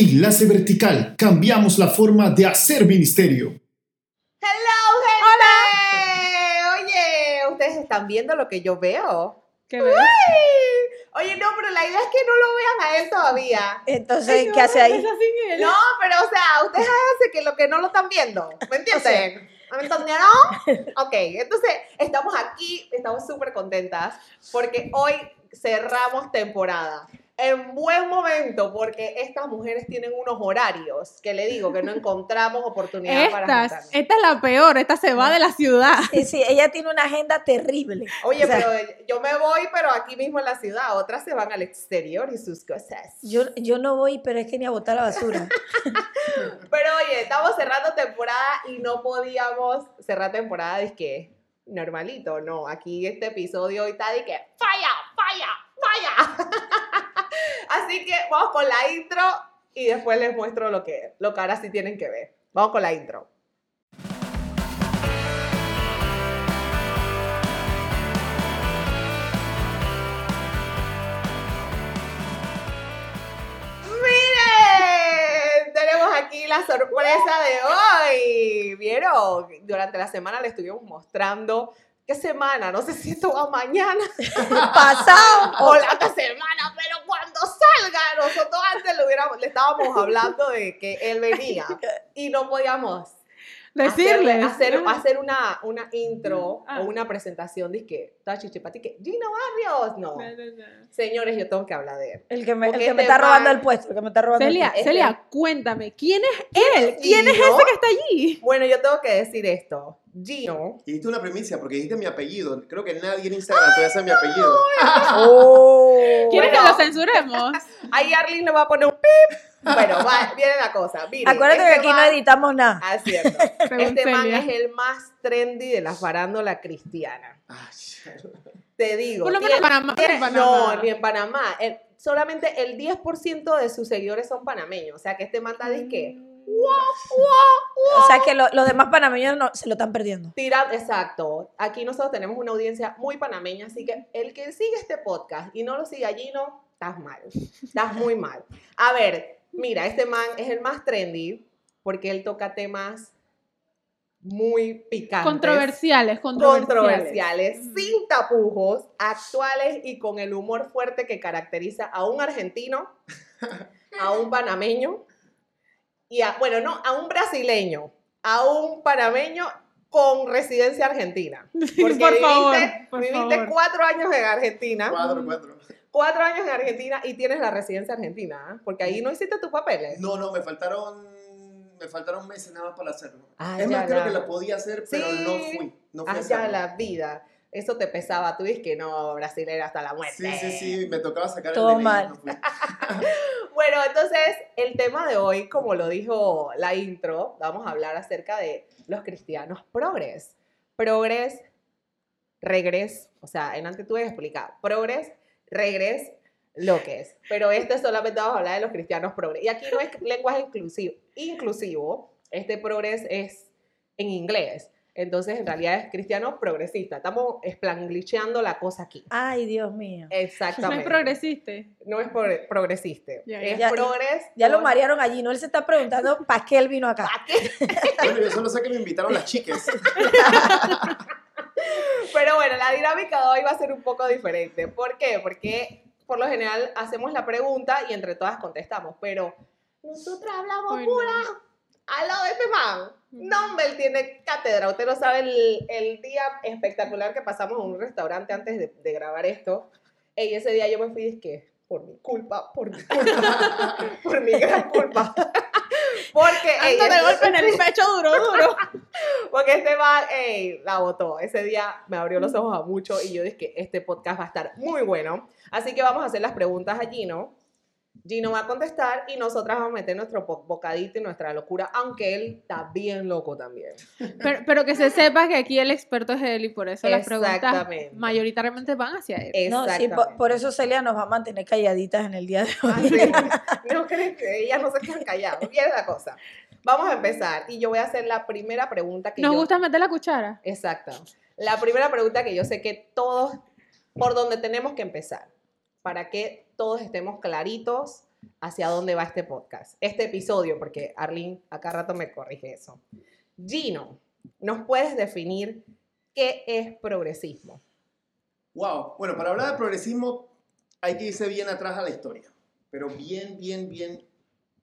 Enlace Vertical. Cambiamos la forma de hacer ministerio. ¡Hello, gente! Oye, ¿ustedes están viendo lo que yo veo? ¿Qué ves? ¡Ay! Oye, no, pero la idea es que no lo vean a él todavía. Entonces, ¿qué hace ahí? No, pero o sea, ustedes hacen que lo que no lo están viendo. ¿Me entienden? ¿Me entendieron? Ok, entonces estamos aquí, estamos súper contentas porque hoy cerramos temporada. En buen momento, porque estas mujeres tienen unos horarios que le digo que no encontramos oportunidad para Esta, juntarnos. esta es la peor, esta se va de la ciudad. Sí, sí, ella tiene una agenda terrible. Oye, O sea, pero yo me voy, pero aquí mismo en la ciudad. Otras se van al exterior y sus cosas. Yo, yo no voy, pero es que ni a botar la basura. Pero oye, estamos cerrando temporada y no podíamos cerrar temporada de que normalito, no. Aquí este episodio hoy está de que falla, falla, falla. Así que vamos con la intro y después les muestro lo que, lo que ahora sí tienen que ver. Vamos con la intro. ¡Miren! Tenemos aquí la sorpresa de hoy. ¿Vieron? Durante la semana le estuvimos mostrando. ¿Qué semana? No sé si esto va mañana Pasado. o la otra semana, pero cuando salga, nosotros antes le, hubiéramos, le estábamos hablando de que él venía y no podíamos Decirle. hacer, hacer, hacer una, una intro Ah. o una presentación de que, "Ta, chichipati, que Gino Barrios, no. No, no, no. Señores, yo tengo que hablar de él. El que me, el que me está robando el puesto, el que me está robando Celia, el puesto. Este- Celia, cuéntame, ¿quién es él? es ¿Quién es ese que está allí? Bueno, yo tengo que decir esto. Gino, Y diste una primicia porque dijiste mi apellido. Creo que nadie en Instagram todavía sabe mi apellido. Oh. ¿Quieres Bueno. que lo censuremos? ahí Arlene le va a poner un pip. Bueno, va, viene la cosa. Miren, Acuérdate que este aquí no editamos nada. Ah, es cierto. Este man es el más trendy de la farándula cristiana. Ay, Te digo. Por lo menos en Panamá, tiene- en Panamá. No, ni en Panamá. El- solamente el 10% de sus seguidores son panameños. O sea, que este man está de que O sea que lo- los demás panameños no, se lo están perdiendo. tira, exacto. Aquí nosotros tenemos una audiencia muy panameña, así que el que sigue este podcast y no lo sigue allí, no, estás mal. Estás muy mal. A ver, mira, este man es el más trendy porque él toca temas muy picantes. Controversiales, controversiales. controversiales, sin tapujos, actuales y con el humor fuerte que caracteriza a un argentino, a un panameño y a, bueno, no, a un brasileño, a un panameño con residencia argentina. Porque por favor, viviste, por viviste favor. cuatro años en Argentina, cuatro, cuatro. cuatro años en Argentina y tienes la residencia argentina, ¿ah? porque ahí no hiciste tus papeles. No, no, me faltaron, me faltaron meses nada más para hacerlo. Ah, es más, creo la- que lo podía hacer, pero Sí. no fui. No fui Allá hacerlo. la vida. Eso te pesaba, tú dices que no, brasilera hasta la muerte. Sí, sí, sí, me tocaba sacar Todo el DNI, mal. no fui. Bueno, entonces el tema de hoy, como lo dijo la intro, vamos a hablar acerca de los cristianos progres. Progres, regres, o sea, en antes tú explicar, progres, regres, lo que es. Pero este solamente vamos a hablar de los cristianos progres. Y aquí no es lenguaje inclusivo, inclusivo este progres es en inglés. Entonces, en realidad es cristiano progresista. Estamos esplanglicheando la cosa aquí. Ay, Dios mío. No Exactamente. es progresista. No es progre- progresista. Ya, es ya. progres. Ya lo marearon allí, no él se está preguntando para qué él vino acá. ¿A qué? Bueno, yo solo sé que me invitaron las chicas. Pero bueno, la dinámica de hoy va a ser un poco diferente. ¿Por qué? Porque por lo general hacemos la pregunta y entre todas contestamos, pero nosotras hablamos Ay, no. pura al lado de este man. No, hombre, él tiene cátedra. Usted no sabe el, el día espectacular que pasamos en un restaurante antes de, de grabar esto. Y ese día yo me fui, es que por mi culpa, por mi culpa, por mi gran culpa. Porque, ey, de golpe en el pecho duro, duro. porque este man, ey, la votó. Ese día me abrió los ojos a mucho y yo dije que este podcast va a estar muy bueno. Así que vamos a hacer las preguntas a Gino. Gino va a contestar y nosotras vamos a meter nuestro bocadito y nuestra locura, aunque él está bien loco también. Pero, pero que se sepa que aquí el experto es él y por eso las preguntas Exactamente. mayoritariamente van hacia él. No, sí, Exactamente. por, por eso Celia nos va a mantener calladitas en el día de hoy. Ah, sí. No creen que ellas no se quedan calladas. Bien la cosa. Vamos a empezar y yo voy a hacer la primera pregunta que Nos yo... gusta meter la cuchara. Exacto. La primera pregunta que yo sé que todos, por donde tenemos que empezar, para que todos estemos claritos hacia dónde va este podcast, este episodio, porque Arlene acá rato me corrige eso. Gino, ¿nos puedes definir qué es progresismo? Wow. Bueno, para hablar de progresismo hay que irse bien atrás a la historia. Pero bien, bien, bien,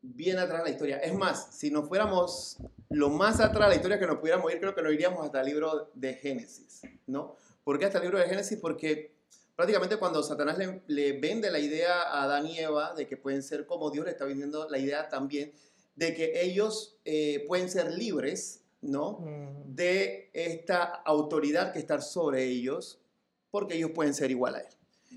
bien atrás a la historia. Es más, si nos fuéramos lo más atrás a la historia que nos pudiéramos ir, creo que nos iríamos hasta el libro de Génesis, ¿no? ¿Por qué hasta el libro de Génesis? Porque prácticamente cuando Satanás le, le vende la idea a Adán y Eva de que pueden ser como Dios, le está vendiendo la idea también de que ellos eh, pueden ser libres, ¿no? Mm. De esta autoridad que está sobre ellos, porque ellos pueden ser igual a él.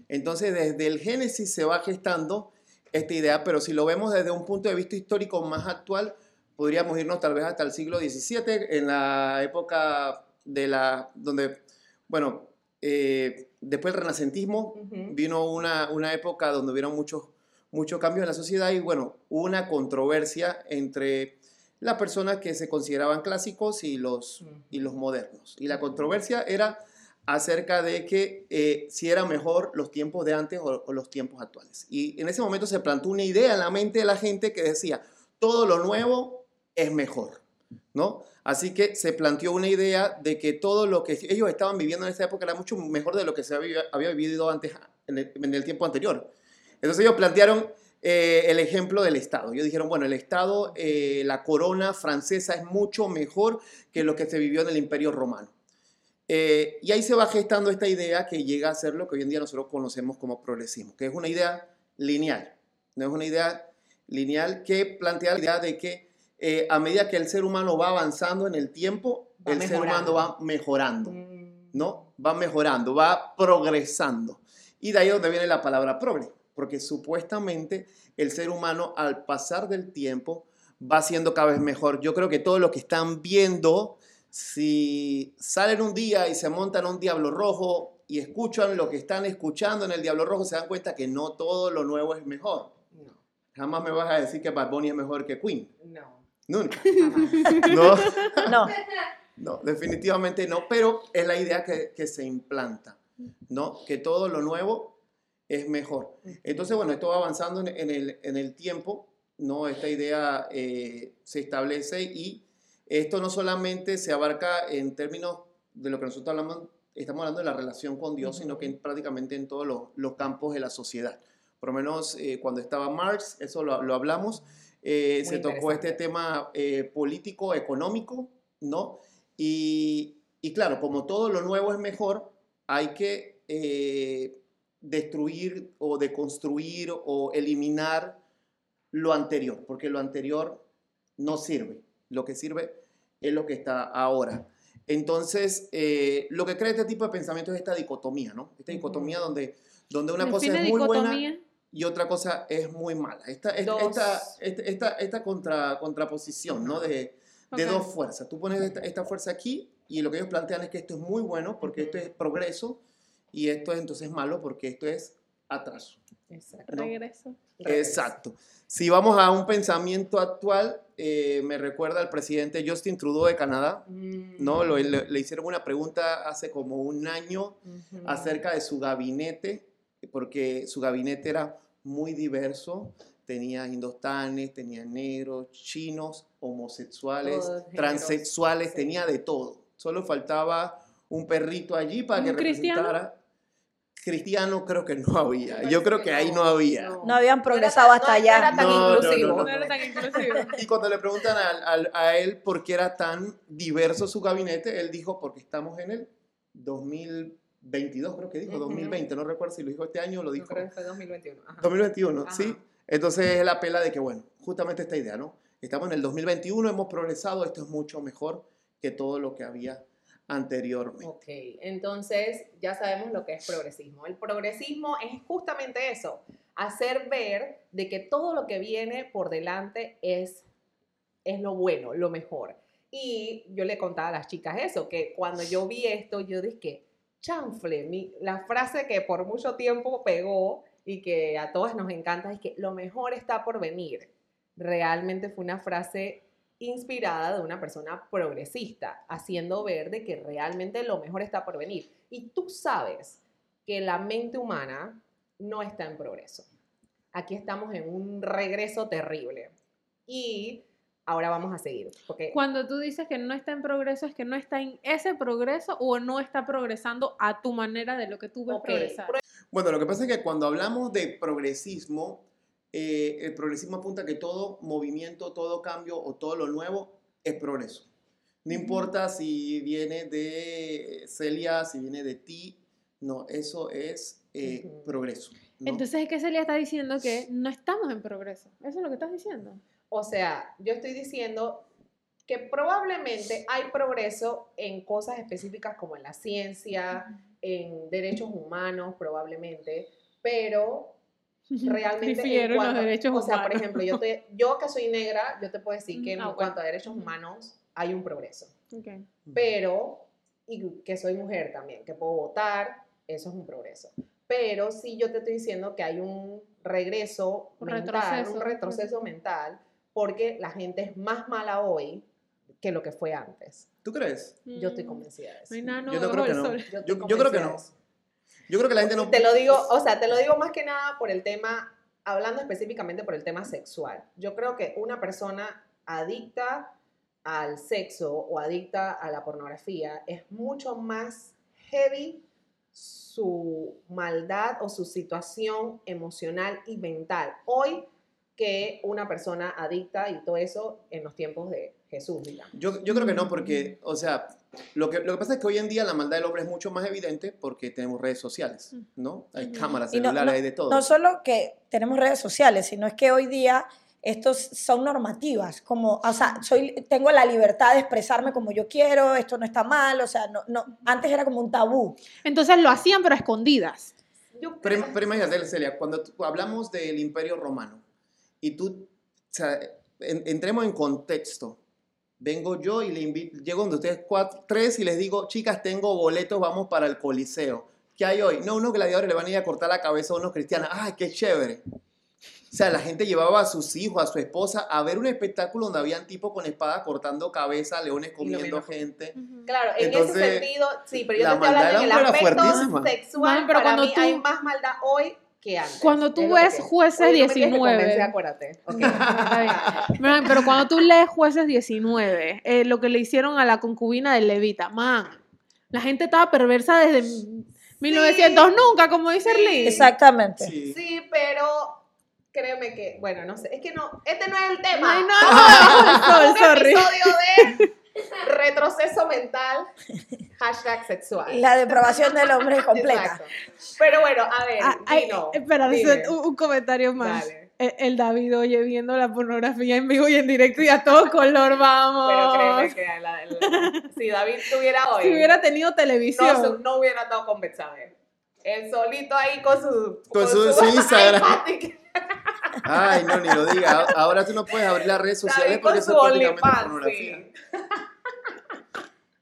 Entonces, desde el Génesis se va gestando esta idea, pero si lo vemos desde un punto de vista histórico más actual, podríamos irnos tal vez hasta el siglo XVII, en la época de la, donde, bueno, eh, después del renacentismo, vino una, una época donde hubieron muchos, muchos cambios en la sociedad y bueno, hubo una controversia entre las personas que se consideraban clásicos y los, y los modernos. Y la controversia era acerca de que eh, si era mejor los tiempos de antes o, o los tiempos actuales. Y en ese momento se plantó una idea en la mente de la gente que decía, todo lo nuevo es mejor, ¿no? Así que se planteó una idea de que todo lo que ellos estaban viviendo en esa época era mucho mejor de lo que se había, vivido antes, en el, en el tiempo anterior. Entonces ellos plantearon eh, el ejemplo del Estado. Ellos dijeron, bueno, el Estado, eh, la corona francesa es mucho mejor que lo que se vivió en el Imperio Romano. Eh, y ahí se va gestando esta idea que llega a ser lo que hoy en día nosotros conocemos como progresismo, que es una idea lineal. No es una idea lineal que plantea la idea de que eh, a medida que el ser humano va avanzando en el tiempo, Va el ser humano va mejorando. Mm. ¿no? Va mejorando, va progresando. Y de ahí donde viene la palabra progre, porque supuestamente el ser humano al pasar del tiempo va siendo cada vez mejor. Yo creo que todo lo que están viendo, si salen un día y se montan a un diablo rojo y escuchan lo que están escuchando en el diablo rojo, se dan cuenta que no todo lo nuevo es mejor. No, Jamás me vas a decir que Bad Bunny es mejor que Queen. no, Nunca. No. No. No, definitivamente no, pero es la idea que, que se implanta, ¿no? Que todo lo nuevo es mejor. Entonces, bueno, esto va avanzando en, en el, en el tiempo, ¿no? Esta idea eh, se establece y esto no solamente se abarca en términos de lo que nosotros hablamos, estamos hablando de la relación con Dios, sino que en- prácticamente en todos los, los campos de la sociedad. Por lo menos eh, cuando estaba Marx, eso lo, lo hablamos, eh, se tocó este tema eh, político, económico, ¿no? Y, y claro, como todo lo nuevo es mejor, hay que eh, destruir o deconstruir o eliminar lo anterior, porque lo anterior no sirve. Lo que sirve es lo que está ahora. Entonces, eh, lo que crea este tipo de pensamiento es esta dicotomía, ¿no? Esta dicotomía Ujú. donde, donde una cosa es muy buena dicotomía. Y otra cosa es muy mala. Esta, esta, esta, esta, esta- contra, contraposición, ¿no? De, de Ok. dos fuerzas. Tú pones esta, esta fuerza aquí y lo que ellos plantean es que esto es muy bueno porque esto es progreso y esto es entonces malo porque esto es atraso. Exacto. ¿no? Regreso. Exacto. Si vamos a un pensamiento actual, eh, me recuerda al presidente Justin Trudeau de Canadá. Mm. ¿no? Lo- le, le hicieron una pregunta hace como un año acerca de su gabinete, porque su gabinete era muy diverso. Tenía indostanes, tenía negros, chinos, homosexuales, Todos transexuales, tenía de todo. Solo faltaba un perrito allí para que representara. Cristiano creo que no había. Yo creo que ahí no. no había. No. No habían No progresado tan- hasta no allá. No, no, no, No no. era tan inclusivo. Y cuando le preguntan al- al- a, él por qué era tan diverso su gabinete, él dijo, porque estamos en el 2022, creo que dijo, Ujú. 2020, no recuerdo si lo dijo este año o lo dijo creo que fue 2021. Ajá. 2021, Ajá. ¿sí? Entonces es la pela de que, bueno, justamente esta idea, ¿no? Estamos en el 2021, hemos progresado, esto es mucho mejor que todo lo que había anteriormente. Ok, entonces ya sabemos lo que es progresismo. El progresismo es justamente eso, hacer ver de que todo lo que viene por delante es, es lo bueno, lo mejor. Y yo le contaba a las chicas eso, que cuando yo vi esto, yo dije, chanfle, la frase que por mucho tiempo pegó y que a todas nos encanta es que lo mejor está por venir. Realmente fue una frase inspirada de una persona progresista, haciendo ver de que realmente lo mejor está por venir. Y tú sabes que la mente humana no está en progreso. aquí estamos en un regreso terrible. Y ahora vamos a seguir. Porque Cuando tú dices que no está en progreso, es que no está en ese progreso o no está progresando a tu manera de lo que tú ves Ok, progresar. Bueno, lo que pasa es que cuando hablamos de progresismo, eh, el progresismo apunta a que todo movimiento, todo cambio o todo lo nuevo es progreso. No importa si viene de Celia, si viene de ti, no, eso es eh, Ujú. progreso. ¿no? Entonces es que Celia está diciendo que no estamos en progreso. Eso es lo que estás diciendo. O sea, yo estoy diciendo que probablemente hay progreso en cosas específicas como en la ciencia, en derechos humanos, probablemente, pero realmente en en los cuanto- derechos o sea, por humanos. ejemplo, yo, te, yo que soy negra, yo te puedo decir que en Ah, ok. cuanto a derechos humanos hay un progreso, Ok. pero, y que soy mujer también, que puedo votar, eso es un progreso. Pero sí yo te estoy diciendo que hay un regreso Un mental, retroceso. un retroceso mental, porque la gente es más mala hoy que lo que fue antes. ¿Tú crees? Yo estoy Mm, convencida de eso. No Yo no creo que no. Yo, estoy Yo- yo creo que no. Yo creo que la gente no... Te lo digo, o sea, te lo digo más que nada por el tema, hablando específicamente por el tema sexual. Yo creo que una persona adicta al sexo o adicta a la pornografía es mucho más heavy su maldad o su situación emocional y mental hoy que una persona adicta y todo eso en los tiempos de Jesús, digamos. Yo, yo creo que no, porque, o sea, lo que, lo que pasa es que hoy en día la maldad del hombre es mucho más evidente porque tenemos redes sociales, ¿no? Hay cámaras, Y no- celulares, no- hay de todo. No solo que tenemos redes sociales, sino es que hoy día estos son normativas, como, o sea, soy, tengo la libertad de expresarme como yo quiero, esto no está mal, o sea, no, no, antes era como un tabú. Entonces lo hacían, pero a escondidas. Yo Pero, pero imagínate, Celia, cuando hablamos del Imperio Romano y tú, o sea, en- entremos en contexto. Vengo yo y le invito, llego donde ustedes cuatro, tres y les digo, chicas, tengo boletos, vamos para el Coliseo. ¿Qué hay hoy? No, unos gladiadores le van a ir a cortar la cabeza a unos cristianos. ¡Ay, qué chévere! O sea, la gente llevaba a sus hijos, a su esposa, a ver un espectáculo donde habían tipos con espada cortando cabeza, leones comiendo gente. Claro, en Entonces, ese sentido, sí, pero yo te estoy hablando en el aspecto fuertísima. sexual. Man, pero para cuando mí tú- hay más maldad hoy que antes. Cuando tú ves que- jueces Oye, no me tienes que 19. convencer, acuérdate. Man, pero cuando tú lees Jueces 19, eh, lo que le hicieron a la concubina del Levita, man, la gente estaba perversa desde 1900 nunca, como dice Sí. Exactamente. Sí. Sí, pero créeme que, bueno, no sé, es que no, este no es el tema. Ay, no, no, sorry. episodio de retroceso mental, hashtag sexual. La depravación del hombre es completa. Exacto. Pero bueno, a ver, Ah, ay, espera, dime. un, un comentario más. Dale. El, el David, oye, viendo la pornografía en vivo y en directo y a todo color, vamos. Pero créeme que la- la- si David tuviera hoy, si hubiera tenido televisión. no, hubiera estado con Betsabe. Él solito ahí con su, Con su- su Instagram. Ay, no, ni lo diga. Ahora tú no puedes abrir las redes sociales porque con eso es prácticamente pornografía. sí.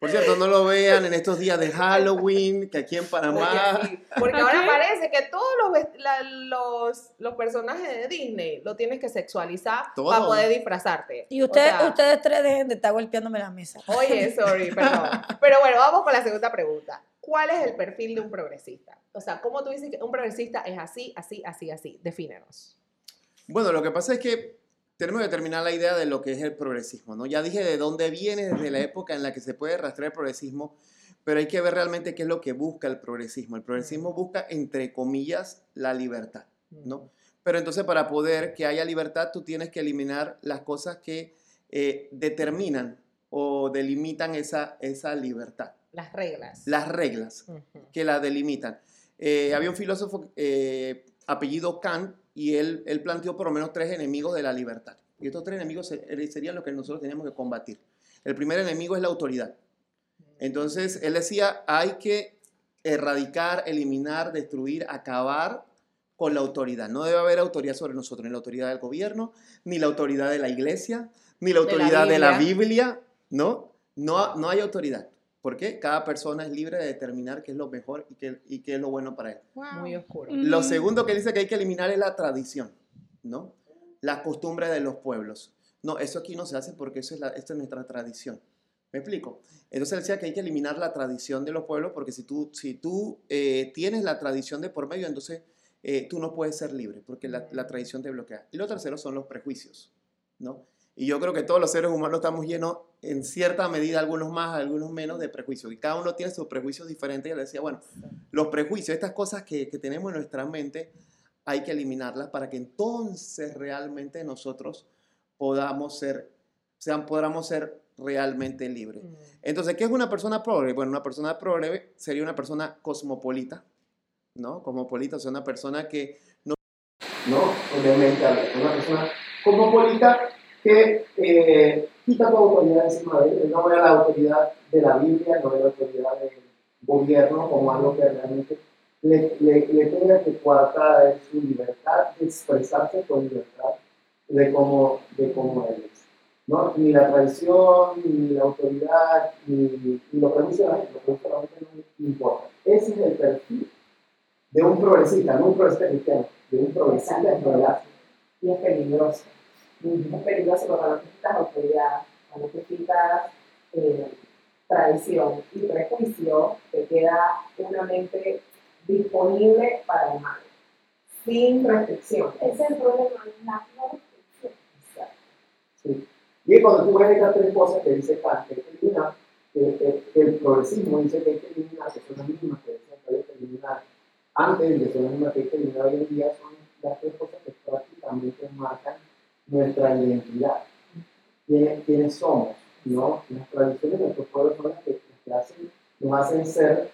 Por cierto, no lo vean en estos días de Halloween, que aquí en Panamá. Oye, sí, Porque ahora parece que todos los, la- los, los personajes de Disney lo tienes que sexualizar Todo. para poder disfrazarte. Y O sea, ustedes tres dejen de estar golpeándome la mesa. Oye, sorry, perdón. Pero bueno, vamos con la segunda pregunta. ¿Cuál es el perfil de un progresista? O sea, ¿cómo tú dices que un progresista es así, así, así, así? Defínenos. Bueno, lo que pasa es que tenemos que terminar la idea de lo que es el progresismo, ¿no? Ya dije de dónde viene, desde la época en la que se puede rastrear el progresismo, pero hay que ver realmente qué es lo que busca el progresismo. El progresismo busca, entre comillas, la libertad, ¿no? Pero entonces para poder que haya libertad, tú tienes que eliminar las cosas que eh, determinan o delimitan esa, esa libertad, Las reglas. las reglas que la delimitan. Eh, había un filósofo eh, apellido Kant y él, él planteó por lo menos tres enemigos de la libertad. Y estos tres enemigos eh, serían los que nosotros teníamos que combatir. El primer enemigo es la autoridad. Entonces, él decía, hay que erradicar, eliminar, destruir, acabar con la autoridad. No debe haber autoridad sobre nosotros, ni la autoridad del gobierno, ni la autoridad de la iglesia, ni la De la autoridad de la Biblia. Biblia, ¿no? No, no hay autoridad. Porque Cada persona es libre de determinar qué es lo mejor y qué, y qué es lo bueno para él. Muy oscuro. Mm. Lo segundo que dice que hay que eliminar es la tradición, ¿no? Las costumbres de los pueblos. No, eso aquí no se hace porque eso es la, esta es nuestra tradición. ¿Me explico? Entonces él decía que hay que eliminar la tradición de los pueblos porque si tú, si tú eh, tienes la tradición de por medio, entonces eh, tú no puedes ser libre porque la, la tradición te bloquea. Y lo tercero son los prejuicios, ¿no? Y yo creo que todos los seres humanos estamos llenos, en cierta medida, algunos más, algunos menos, de prejuicios. Y cada uno tiene sus prejuicios diferentes. Y le decía, bueno, los prejuicios, estas cosas que, que tenemos en nuestra mente, hay que eliminarlas para que entonces realmente nosotros podamos ser, sean, podamos ser realmente libres. Mm. Entonces, ¿qué es una persona progre? Bueno, una persona progre sería una persona cosmopolita, ¿no? Cosmopolita, o sea, una persona que no... No, obviamente, una persona cosmopolita que eh, quita tu autoridad encima de él, no ve la autoridad de la Biblia, no ve la autoridad del gobierno como algo que realmente le, le, le tenga que coartar su libertad de expresarse con libertad de cómo, de cómo él es. ¿no? Ni la tradición, ni la autoridad, ni, ni lo que dice la gente, lo que realmente no importa. Ese es el perfil de un progresista, no un progresista cristiano, de un progresista en realidad. y es peligroso. Es peligroso porque cuando tú quitas autoridad, cuando tú quitas eh, tradición y prejuicio, te queda una mente disponible para el mal, sin restricción. Ese es el problema, la restricción. Sí. Y cuando tú ves estas tres cosas que dice Kant, que hay que que, que- que el progresismo dice que hay que eliminar, que son las mismas que decían que que eliminar antes y que son las mismas que hay que eliminar hoy en día, son las tres cosas que prácticamente marcan nuestra identidad. ¿Quiénes, somos? ¿no? Las tradiciones de nuestros pueblos son las que, nos hacen ser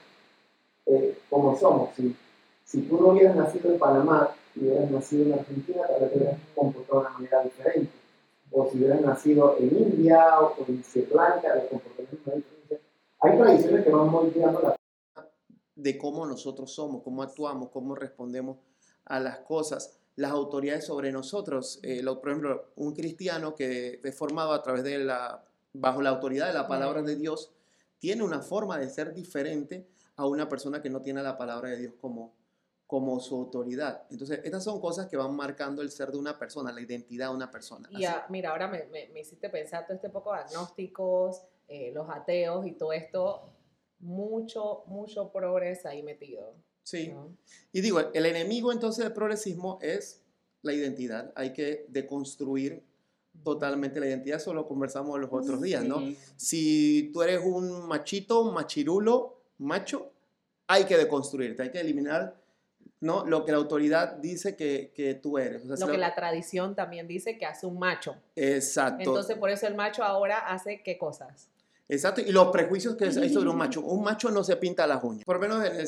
eh, como somos. Si, si tú no hubieras nacido en Panamá y hubieras nacido en Argentina, tal vez te hubieras comportado de una manera diferente o si hubieras nacido en India o en Sri Lanka, de comportamiento muy diferente. Hay tradiciones que van moldeando la de cómo nosotros somos, cómo actuamos, cómo respondemos a las cosas, las autoridades sobre nosotros. Eh, lo- por ejemplo, un cristiano que es formado a través de la, bajo la autoridad de la palabra de Dios, tiene una forma de ser diferente a una persona que no tiene la palabra de Dios como, como su autoridad. Entonces, estas son cosas que van marcando el ser de una persona, la identidad de una persona. Y mira, ahora me, me- me hiciste pensar todo este poco de agnósticos, eh, los ateos y todo esto, mucho, mucho progreso ahí metido. Sí. ¿no? Y digo, el enemigo entonces del progresismo es la identidad. Hay que deconstruir totalmente la identidad. Eso lo conversamos los otros días, ¿no? Si tú eres un machito, machirulo, macho, hay que deconstruirte, hay que eliminar ¿no? lo que la autoridad dice que, que tú eres. O sea, si Lo que la- la tradición también dice que hace un macho. Exacto. Entonces, por eso el macho ahora hace qué cosas. Exacto, y los prejuicios que hay sobre un macho. Un macho no se pinta las uñas. Por lo menos en el,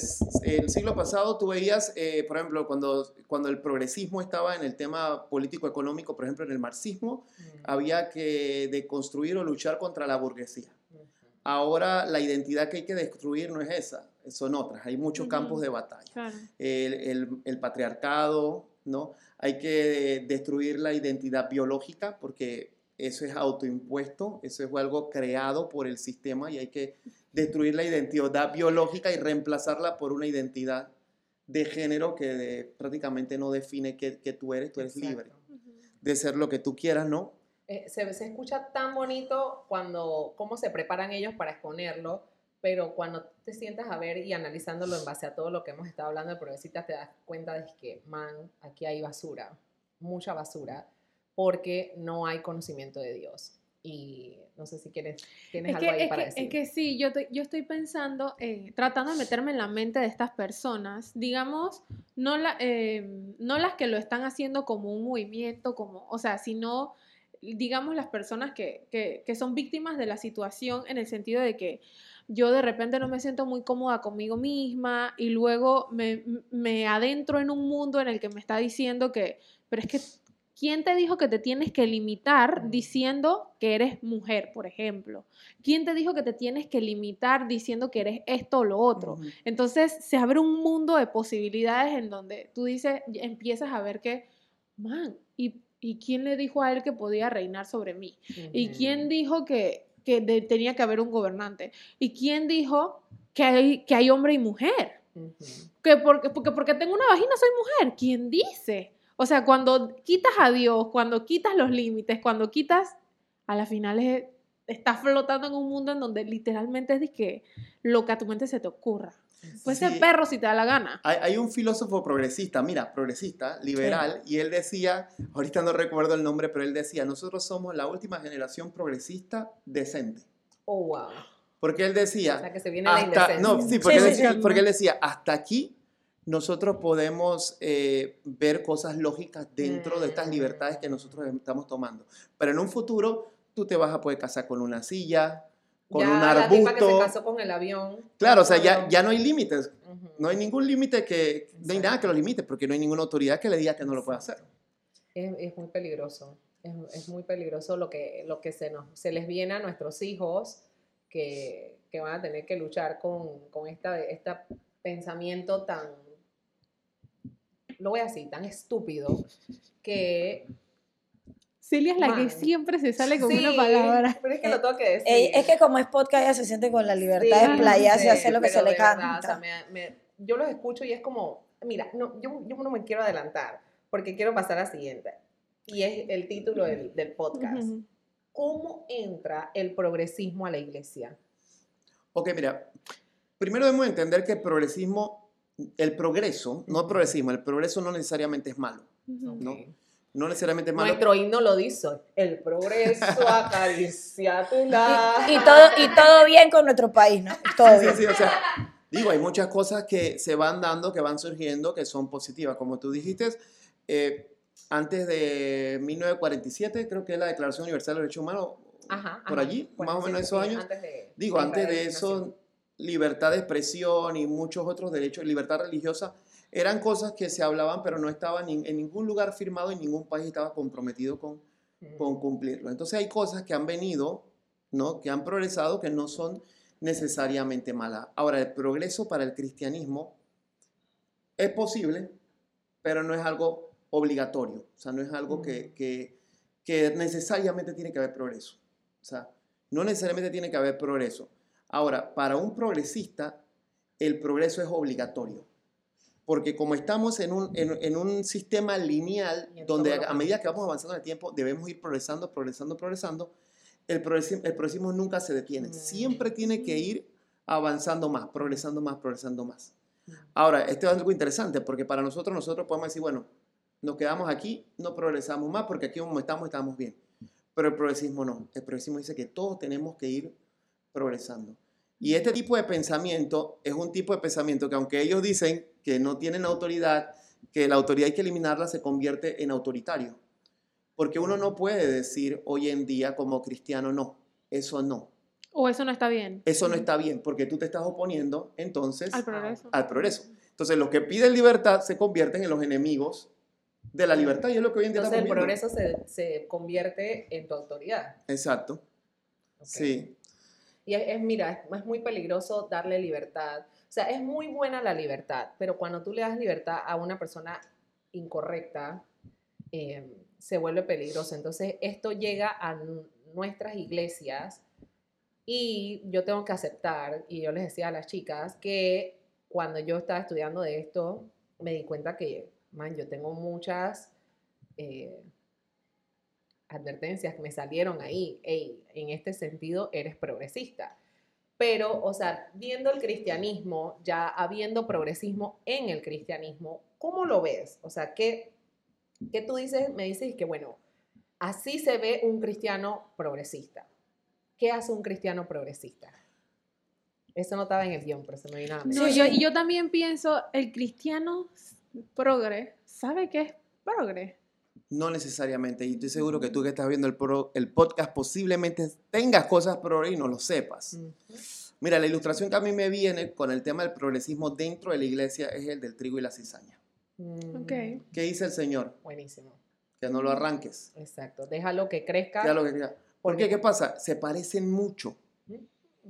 el siglo pasado tú veías, eh, por ejemplo, cuando, cuando el progresismo estaba en el tema político-económico, por ejemplo, en el marxismo, había que deconstruir o luchar contra la burguesía. Ahora la identidad que hay que destruir no es esa, son otras. Hay muchos Ujú. campos de batalla. Claro. El, el- el patriarcado, ¿no? Hay que destruir la identidad biológica porque eso es autoimpuesto, eso es algo creado por el sistema y hay que destruir la identidad biológica y reemplazarla por una identidad de género que de- prácticamente no define que, que tú eres, tú eres libre de ser lo que tú quieras, ¿no? Eh, se, se escucha tan bonito cuando cómo se preparan ellos para exponerlo, pero cuando te sientas a ver y analizándolo en base a todo lo que hemos estado hablando de progresistas, te das cuenta de que, man, aquí hay basura, mucha basura, porque no hay conocimiento de Dios. Y no sé si quieres, tienes Es algo que, ahí es, para que, decir. es que sí, yo, te- yo estoy pensando, eh, tratando de meterme en la mente de estas personas, digamos, no, la, eh, no las que lo están haciendo como un movimiento, como, o sea, sino, digamos, las personas que, que, que son víctimas de la situación en el sentido de que yo de repente no me siento muy cómoda conmigo misma y luego me, me adentro en un mundo en el que me está diciendo que, pero es que ¿Quién te dijo que te tienes que limitar diciendo que eres mujer, por ejemplo? ¿Quién te dijo que te tienes que limitar diciendo que eres esto o lo otro? Entonces se abre un mundo de posibilidades en donde tú dices, empiezas a ver que, man, ¿y, y quién le dijo a él que podía reinar sobre mí? ¿Y quién dijo que, que de- tenía que haber un gobernante? ¿Y quién dijo que hay, que hay hombre y mujer? Ujú. que porque, porque, porque tengo una vagina soy mujer. ¿Quién dice? O sea, cuando quitas a Dios, cuando quitas los límites, cuando quitas, a la final es- estás flotando en un mundo en donde literalmente es de que lo que a tu mente se te ocurra. Puedes Sí. ser perro si te da la gana. Hay, hay un filósofo progresista, mira, progresista, liberal, y él decía, ahorita no recuerdo el nombre, pero él decía, nosotros somos la última generación progresista decente. Oh, wow. Porque él decía, O sea, que se viene la hasta, no, sí, porque, Sí, él decía, sí. porque él decía, hasta aquí nosotros podemos eh, ver cosas lógicas dentro de estas Mm. libertades que nosotros estamos tomando. Pero en un futuro tú te vas a poder casar con una silla, con ya un la tipa que se arbusto. casó con el avión. Claro, o sea, ya, ya no hay límites. Ujú. No hay ningún límite que, no hay nada que lo limite, porque no hay ninguna autoridad que le diga que no lo puede hacer. Es, es muy peligroso. Es, es muy peligroso lo que, lo que se, nos, se les viene a nuestros hijos que, que van a tener que luchar con, con esta, este pensamiento tan, lo voy a decir, tan estúpido que... Celia es la que siempre se sale con Sí, una palabra. Pero es que lo tengo que decir. Ey, es que como es podcast, ella se siente con la libertad Sí, de playas y hacer lo que se le verdad, canta. o sea, me- me- yo los escucho y es como, mira, no, yo, yo no me quiero adelantar porque quiero pasar a la siguiente. Y es el título del, del podcast. Ujú. ¿Cómo entra el progresismo a la iglesia? Ok, mira, primero debemos entender que el progresismo, el progreso, no el progresismo, el progreso no necesariamente es malo. No. No necesariamente es malo. Nuestro himno lo dice. El progreso acaricia tu la. Y todo, y todo bien con nuestro país, ¿no? Todo Sí, bien. sí, o sea, digo, hay muchas cosas que se van dando, que van surgiendo, que son positivas. Como tú dijiste, eh, antes de 1947, creo que es la Declaración Universal de los Derechos Humanos, Ajá, por ajá. allí, más o menos sí, esos sí, años. Antes de, Digo, antes de eso, libertad de expresión y muchos otros derechos, libertad religiosa, eran cosas que se hablaban, pero no estaban en, ningún lugar firmado y ningún país estaba comprometido con, Ujú. con cumplirlo. Entonces hay cosas que han venido, ¿no? que han progresado, que no son necesariamente malas. Ahora, el progreso para el cristianismo es posible, pero no es algo obligatorio. O sea, no es algo que, Mm. que, que necesariamente tiene que haber progreso. O sea, no necesariamente tiene que haber progreso. Ahora, para un progresista, el progreso es obligatorio. Porque como estamos en un, en, en un sistema lineal, donde a, a medida que vamos avanzando en el tiempo, debemos ir progresando, progresando, progresando, el progresismo, el progresismo nunca se detiene. Siempre tiene que ir avanzando más, progresando más, progresando más. Mm. Ahora, esto es algo interesante, porque para nosotros, nosotros podemos decir, bueno, nos quedamos aquí, no progresamos más, porque aquí como estamos, estamos bien. Pero el progresismo no. El progresismo dice que todos tenemos que ir progresando. Y este tipo de pensamiento es un tipo de pensamiento que aunque ellos dicen que no tienen autoridad, que la autoridad hay que eliminarla, se convierte en autoritario. Porque uno no puede decir hoy en día como cristiano, no, eso no. O eso no está bien. Eso no está bien, porque tú te estás oponiendo entonces Al progreso. al progreso. Entonces los que piden libertad se convierten en los enemigos de la libertad y es lo que hoy en día Entonces el progreso se, se convierte en tu autoridad. Exacto, Ok. sí. Y es, mira, es, muy peligroso darle libertad. O sea, es muy buena la libertad, pero cuando tú le das libertad a una persona incorrecta, eh, se vuelve peligroso. Entonces, esto llega a nuestras iglesias y yo tengo que aceptar, y yo les decía a las chicas, que cuando yo estaba estudiando de esto, me di cuenta que, man, yo tengo muchas... eh, advertencias que me salieron ahí, "Ey, en este sentido eres progresista. Pero, o sea, viendo el cristianismo, ya habiendo progresismo en el cristianismo, ¿cómo lo ves? O sea, ¿qué, qué tú dices? Me dices que, bueno, así se ve un cristiano progresista. ¿Qué hace un cristiano progresista? Eso no estaba en el guion, pero se me vino a la mente. No, yo, sí. y yo también pienso, el cristiano progre, ¿sabe qué es progre? No necesariamente. Y estoy seguro que tú que estás viendo el, pro- el podcast posiblemente tengas cosas progre y no lo sepas. Mira, la ilustración que a mí me viene con el tema del progresismo dentro de la iglesia es el del trigo y la cizaña. Mm, Ok. ¿Qué dice el Señor? Buenísimo. Que no lo arranques. Exacto. Déjalo que crezca. Sea lo que sea. ¿Por qué? Porque- ¿Qué pasa? Se parecen mucho.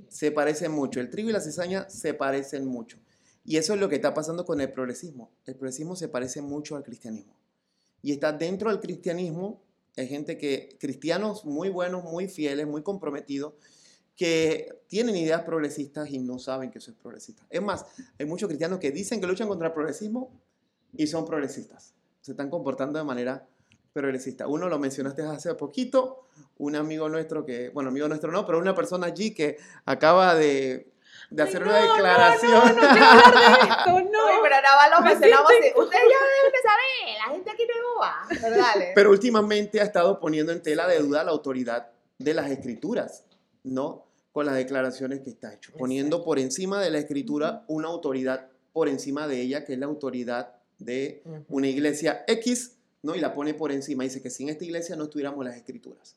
Se parecen mucho. El trigo y la cizaña se parecen mucho. Y eso es lo que está pasando con el progresismo. El progresismo se parece mucho al cristianismo. Y está dentro del cristianismo. Hay gente que, cristianos muy buenos, muy fieles, muy comprometidos, que tienen ideas progresistas y no saben que eso es progresista. Es más, hay muchos cristianos que dicen que luchan contra el progresismo y son progresistas. Se están comportando de manera progresista. Uno lo mencionaste hace poquito, un amigo nuestro que, bueno, amigo nuestro no, pero una persona allí que acaba de, de hacer Ay, una no, no, declaración. No, no, quiero hablar de esto, no. pero nada más lo Me mencionamos siento Ustedes ya deben de saber, la gente aquí no es boba. Pero dale. Pero últimamente ha estado poniendo en tela de duda la autoridad de las escrituras, ¿no? Con las declaraciones que está hecho, poniendo por encima de la escritura una autoridad por encima de ella, que es la autoridad de una iglesia X, ¿no? Y la pone por encima. Dice que sin esta iglesia no estuviéramos las escrituras.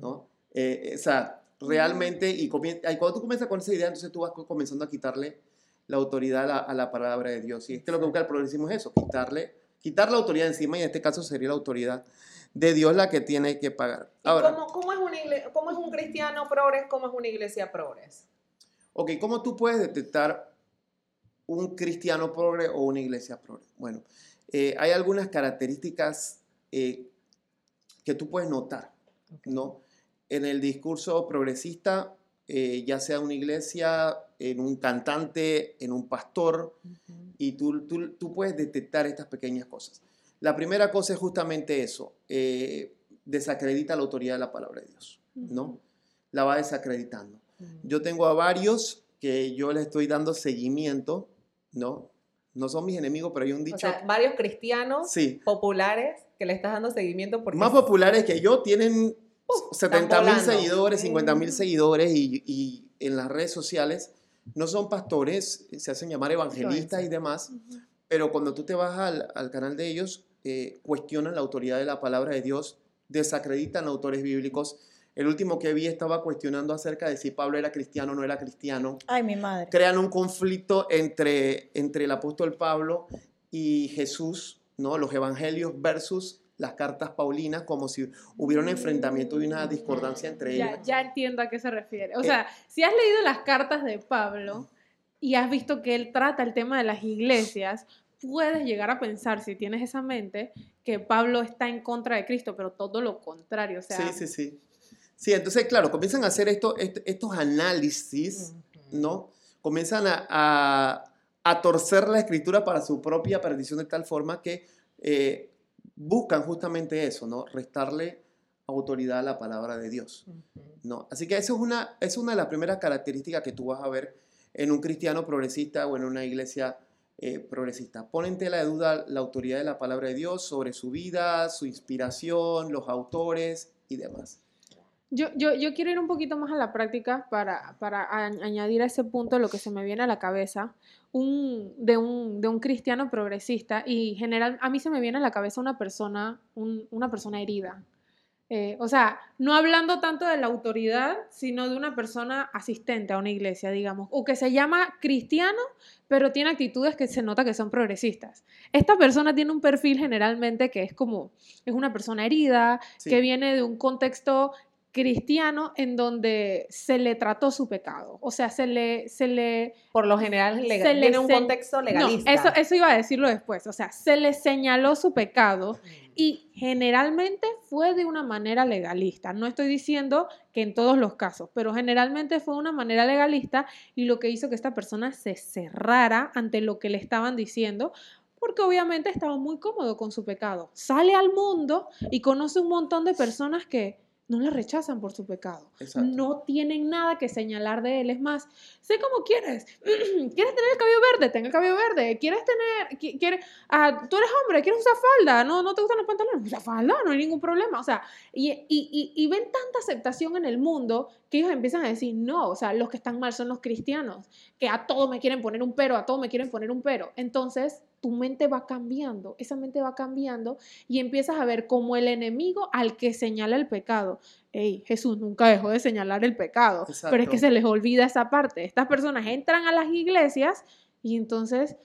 ¿no? Eh, o sea, realmente, y, y cuando tú comienzas con esa idea, entonces tú vas co- comenzando a quitarle la autoridad a la, a la palabra de Dios. Y es que lo que busca el progresismo es eso, quitarle, quitar la autoridad encima, y en este caso sería la autoridad de Dios la que tiene que pagar. ¿Y Ahora, cómo, cómo es una igle- cómo es un cristiano progres? ¿Cómo es una iglesia progres? ok, ¿cómo tú puedes detectar un cristiano progre o una iglesia progre? Bueno, eh, hay algunas características eh, que tú puedes notar, ¿no? En el discurso progresista, eh, ya sea una iglesia, en un cantante, en un pastor, y tú, tú, tú puedes detectar estas pequeñas cosas. La primera cosa es justamente eso, eh, desacredita la autoridad de la palabra de Dios, ¿no? La va desacreditando. Yo tengo a varios que yo les estoy dando seguimiento, ¿no? No son mis enemigos, pero hay un O dicho, sea, varios cristianos sí, populares que le estás dando seguimiento porque más populares que yo tienen 70 mil seguidores, 50 mil Mm. seguidores y, y en las redes sociales no son pastores, se hacen llamar evangelistas y demás, pero cuando tú te vas al, al canal de ellos, eh, cuestionan la autoridad de la palabra de Dios, desacreditan autores bíblicos. El último que vi estaba cuestionando acerca de si Pablo era cristiano o no era cristiano. Ay, mi madre. Crean un conflicto entre, entre el apóstol Pablo y Jesús, ¿no? Los evangelios versus las cartas paulinas, como si hubiera un enfrentamiento y una discordancia entre ellos. Ya, ya entiendo a qué se refiere. O Eh. sea, si has leído las cartas de Pablo y has visto que él trata el tema de las iglesias, puedes llegar a pensar, si tienes esa mente, que Pablo está en contra de Cristo, pero todo lo contrario. O sea, Sí, sí, sí. Sí, entonces, claro, comienzan a hacer esto, est- estos análisis, ¿no? Comienzan a, a- a torcer la escritura para su propia perdición de tal forma que eh, buscan justamente eso, ¿no? Restarle autoridad a la palabra de Dios, ¿no? Así que eso es una, es una de las primeras características que tú vas a ver en un cristiano progresista o en una iglesia eh, progresista. Pone en tela de duda la autoridad de la palabra de Dios sobre su vida, su inspiración, los autores y demás. Yo, yo, yo quiero ir un poquito más a la práctica para, añadir a ese punto lo que se me viene a la cabeza un, de, un, de un cristiano progresista y general, a mí se me viene a la cabeza una persona, un- una persona herida. Eh, o sea, no hablando tanto de la autoridad, sino de una persona asistente a una iglesia, digamos, o que se llama cristiano, pero tiene actitudes que se nota que son progresistas. Esta persona tiene un perfil generalmente que es como, es una persona herida, Sí. que viene de un contexto cristiano en donde se le trató su pecado. O sea, se le, se le Por lo general, Se legal, le tiene un se- contexto legalista. no, eso, eso iba a decirlo después. O sea, se le señaló su pecado y generalmente fue de una manera legalista. No estoy diciendo que en todos los casos, pero generalmente fue de una manera legalista y lo que hizo que esta persona se cerrara ante lo que le estaban diciendo. Porque obviamente estaba muy cómodo con su pecado. Sale al mundo y conoce un montón de personas que no le rechazan por su pecado. Exacto. No tienen nada que señalar de él. Es más, sé cómo quieres. ¿Quieres tener el cabello verde? Ten el cabello verde. ¿Quieres tener, qui- quieres, ah, tú eres hombre, quieres usar falda? ¿No, no te gustan los pantalones? Usa falda, no hay ningún problema. O sea, y, y, y, y ven tanta aceptación en el mundo que ellos empiezan a decir, no, o sea, los que están mal son los cristianos, que a todo me quieren poner un pero, a todo me quieren poner un pero. Entonces, tu mente va cambiando, esa mente va cambiando y empiezas a ver como el enemigo al que señala el pecado. Ey, Jesús nunca dejó de señalar el pecado, pero es que se les olvida esa parte. Estas personas entran a las iglesias y entonces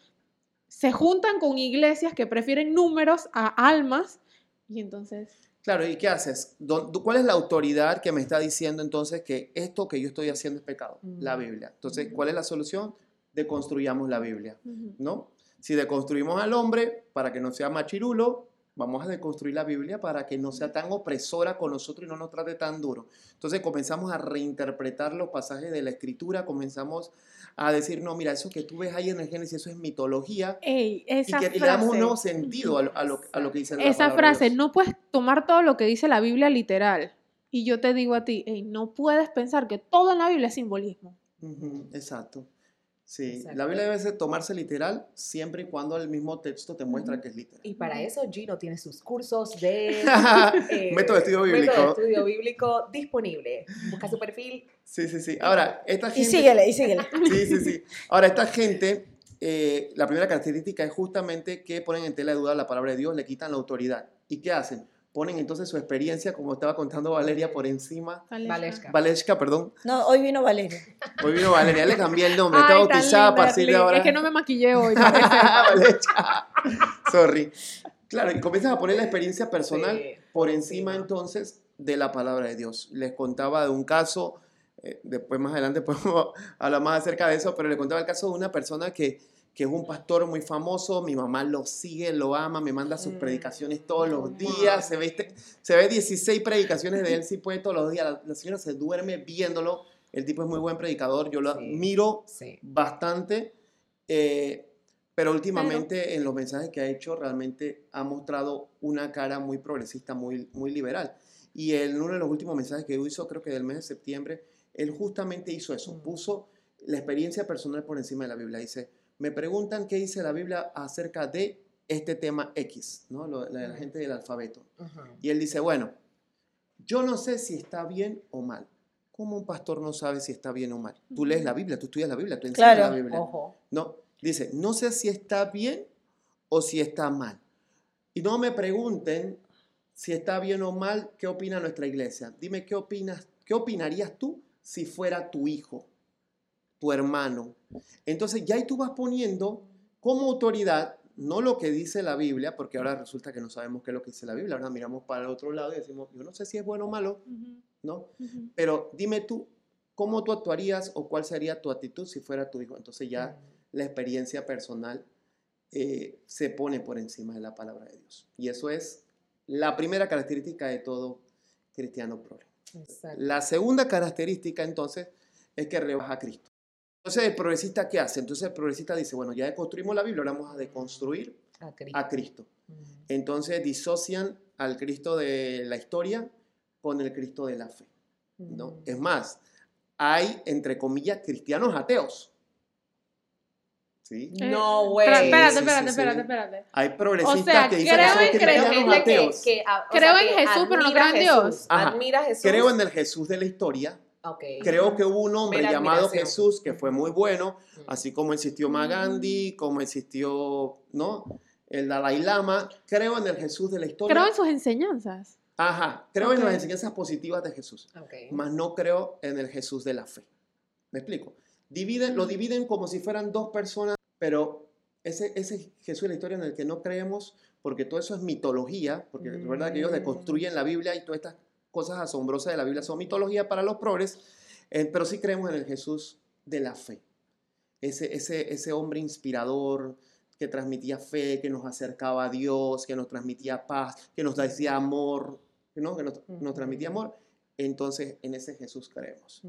se juntan con iglesias que prefieren números a almas y entonces Claro, ¿y qué haces? ¿Dó- ¿Cuál es la autoridad que me está diciendo entonces que esto que yo estoy haciendo es pecado? La Biblia. Entonces, ¿cuál es la solución? Deconstruyamos la Biblia, ¿no? Si deconstruimos al hombre para que no sea machirulo, vamos a deconstruir la Biblia para que no sea tan opresora con nosotros y no nos trate tan duro. Entonces comenzamos a reinterpretar los pasajes de la Escritura, comenzamos a decir, no, mira, eso que tú ves ahí en el Génesis, eso es mitología, Ey, y que frase, le damos un nuevo sentido a lo, a lo- a lo que dice la esa frase, Dios. no puedes tomar todo lo que dice la Biblia literal. Y yo te digo a ti, ey, no puedes pensar que todo en la Biblia es simbolismo. Exacto. Sí, Exacto. la Biblia debe ser- tomarse literal siempre y cuando el mismo texto te muestra que es literal. Y para eso Gino tiene sus cursos de eh, Método de estudio bíblico. método de estudio bíblico disponible. Busca su perfil. Sí, sí, sí. Ahora, esta gente... Y síguele, y síguele. Sí, sí, sí. Ahora, esta gente, eh, la primera característica es justamente que ponen en tela de duda la palabra de Dios, le quitan la autoridad. ¿Y qué hacen? Ponen entonces su experiencia, como estaba contando Valeria, por encima. Valesca. Valesca, perdón. No, hoy vino Valeria. Hoy vino Valeria, le cambié el nombre, está Ay, bautizada a linda, partir de Arlene. ahora. Es que no me maquillé hoy. Valesca. Sorry. Claro, y comienzas a poner la experiencia personal Sí, por encima entonces de la palabra de Dios. Les contaba de un caso, eh, después más adelante podemos hablar más acerca de eso, pero les contaba el caso de una persona que, que es un pastor muy famoso, mi mamá lo sigue, lo ama, me manda sus Mm. predicaciones todos los días, se ve, se ve 16 predicaciones de él, si puede todos los días, la, la señora se duerme viéndolo, el tipo es muy buen predicador, yo lo Sí. admiro Sí. bastante, eh, pero últimamente en los mensajes que ha hecho realmente ha mostrado una cara muy progresista, muy, muy liberal. Y en uno de los últimos mensajes que hizo, creo que del mes de septiembre, él justamente hizo eso, Mm. puso la experiencia personal por encima de la Biblia. Dice, me preguntan qué dice la Biblia acerca de este tema X, ¿no? Lo- la, la gente del alfabeto. Y él dice, bueno, yo no sé si está bien o mal. ¿Cómo un pastor no sabe si está bien o mal? Tú lees la Biblia, tú estudias la Biblia, tú enseñas Claro. la Biblia. Ojo. No, dice, no sé si está bien o si está mal. Y no me pregunten si está bien o mal, ¿qué opina nuestra iglesia? Dime, ¿qué opinas? ¿Qué opinarías tú si fuera tu hijo, tu hermano? Entonces ya ahí tú vas poniendo como autoridad, no lo que dice la Biblia, porque ahora resulta que no sabemos qué es lo que dice la Biblia, ahora miramos para el otro lado y decimos, yo no sé si es bueno o malo, ¿no? Pero dime tú, ¿cómo tú actuarías o cuál sería tu actitud si fuera tu hijo? Entonces ya la experiencia personal eh, se pone por encima de la palabra de Dios. Y eso es la primera característica de todo cristiano. Exacto. La segunda característica entonces es que rebaja a Cristo. Entonces el progresista ¿qué hace? Entonces el progresista dice, bueno, ya construimos la Biblia, ahora vamos a deconstruir A Cristo. a Cristo. Ujú. Entonces disocian al Cristo de la historia con el Cristo de la fe. ¿no? Ujú. Es más, hay, entre comillas, cristianos ateos. ¿Sí? Eh, No, güey. Espérate, sí, espérate, sí, espérate, sí. espérate. Hay progresistas sea, que dicen creo que cristianos gente que, ateos. que, a- Creo sea, en que Jesús, pero no creo en Dios. Jesús. Admira a Jesús. Creo en el Jesús de la historia. Ok. Creo que hubo un hombre Mera llamado admiración. Jesús que fue muy bueno, Mm. así como existió Magandhi, como existió, ¿no? El Dalai Lama. Creo en el Jesús de la historia. Creo en sus enseñanzas. Ajá, creo en las enseñanzas positivas de Jesús. Ok. mas no creo en el Jesús de la fe. ¿Me explico? Dividen, lo dividen como si fueran dos personas, pero ese, ese Jesús de la historia en el que no creemos, porque todo eso es mitología, porque es verdad que ellos Mm. deconstruyen la Biblia y todas estas cosas asombrosas de la Biblia son mitología para los progres, eh, pero sí creemos en el Jesús de la fe. Ese, ese, ese hombre inspirador que transmitía fe, que nos acercaba a Dios, que nos transmitía paz, que nos decía amor, ¿no? que nos, nos transmitía amor. Entonces, en ese Jesús creemos.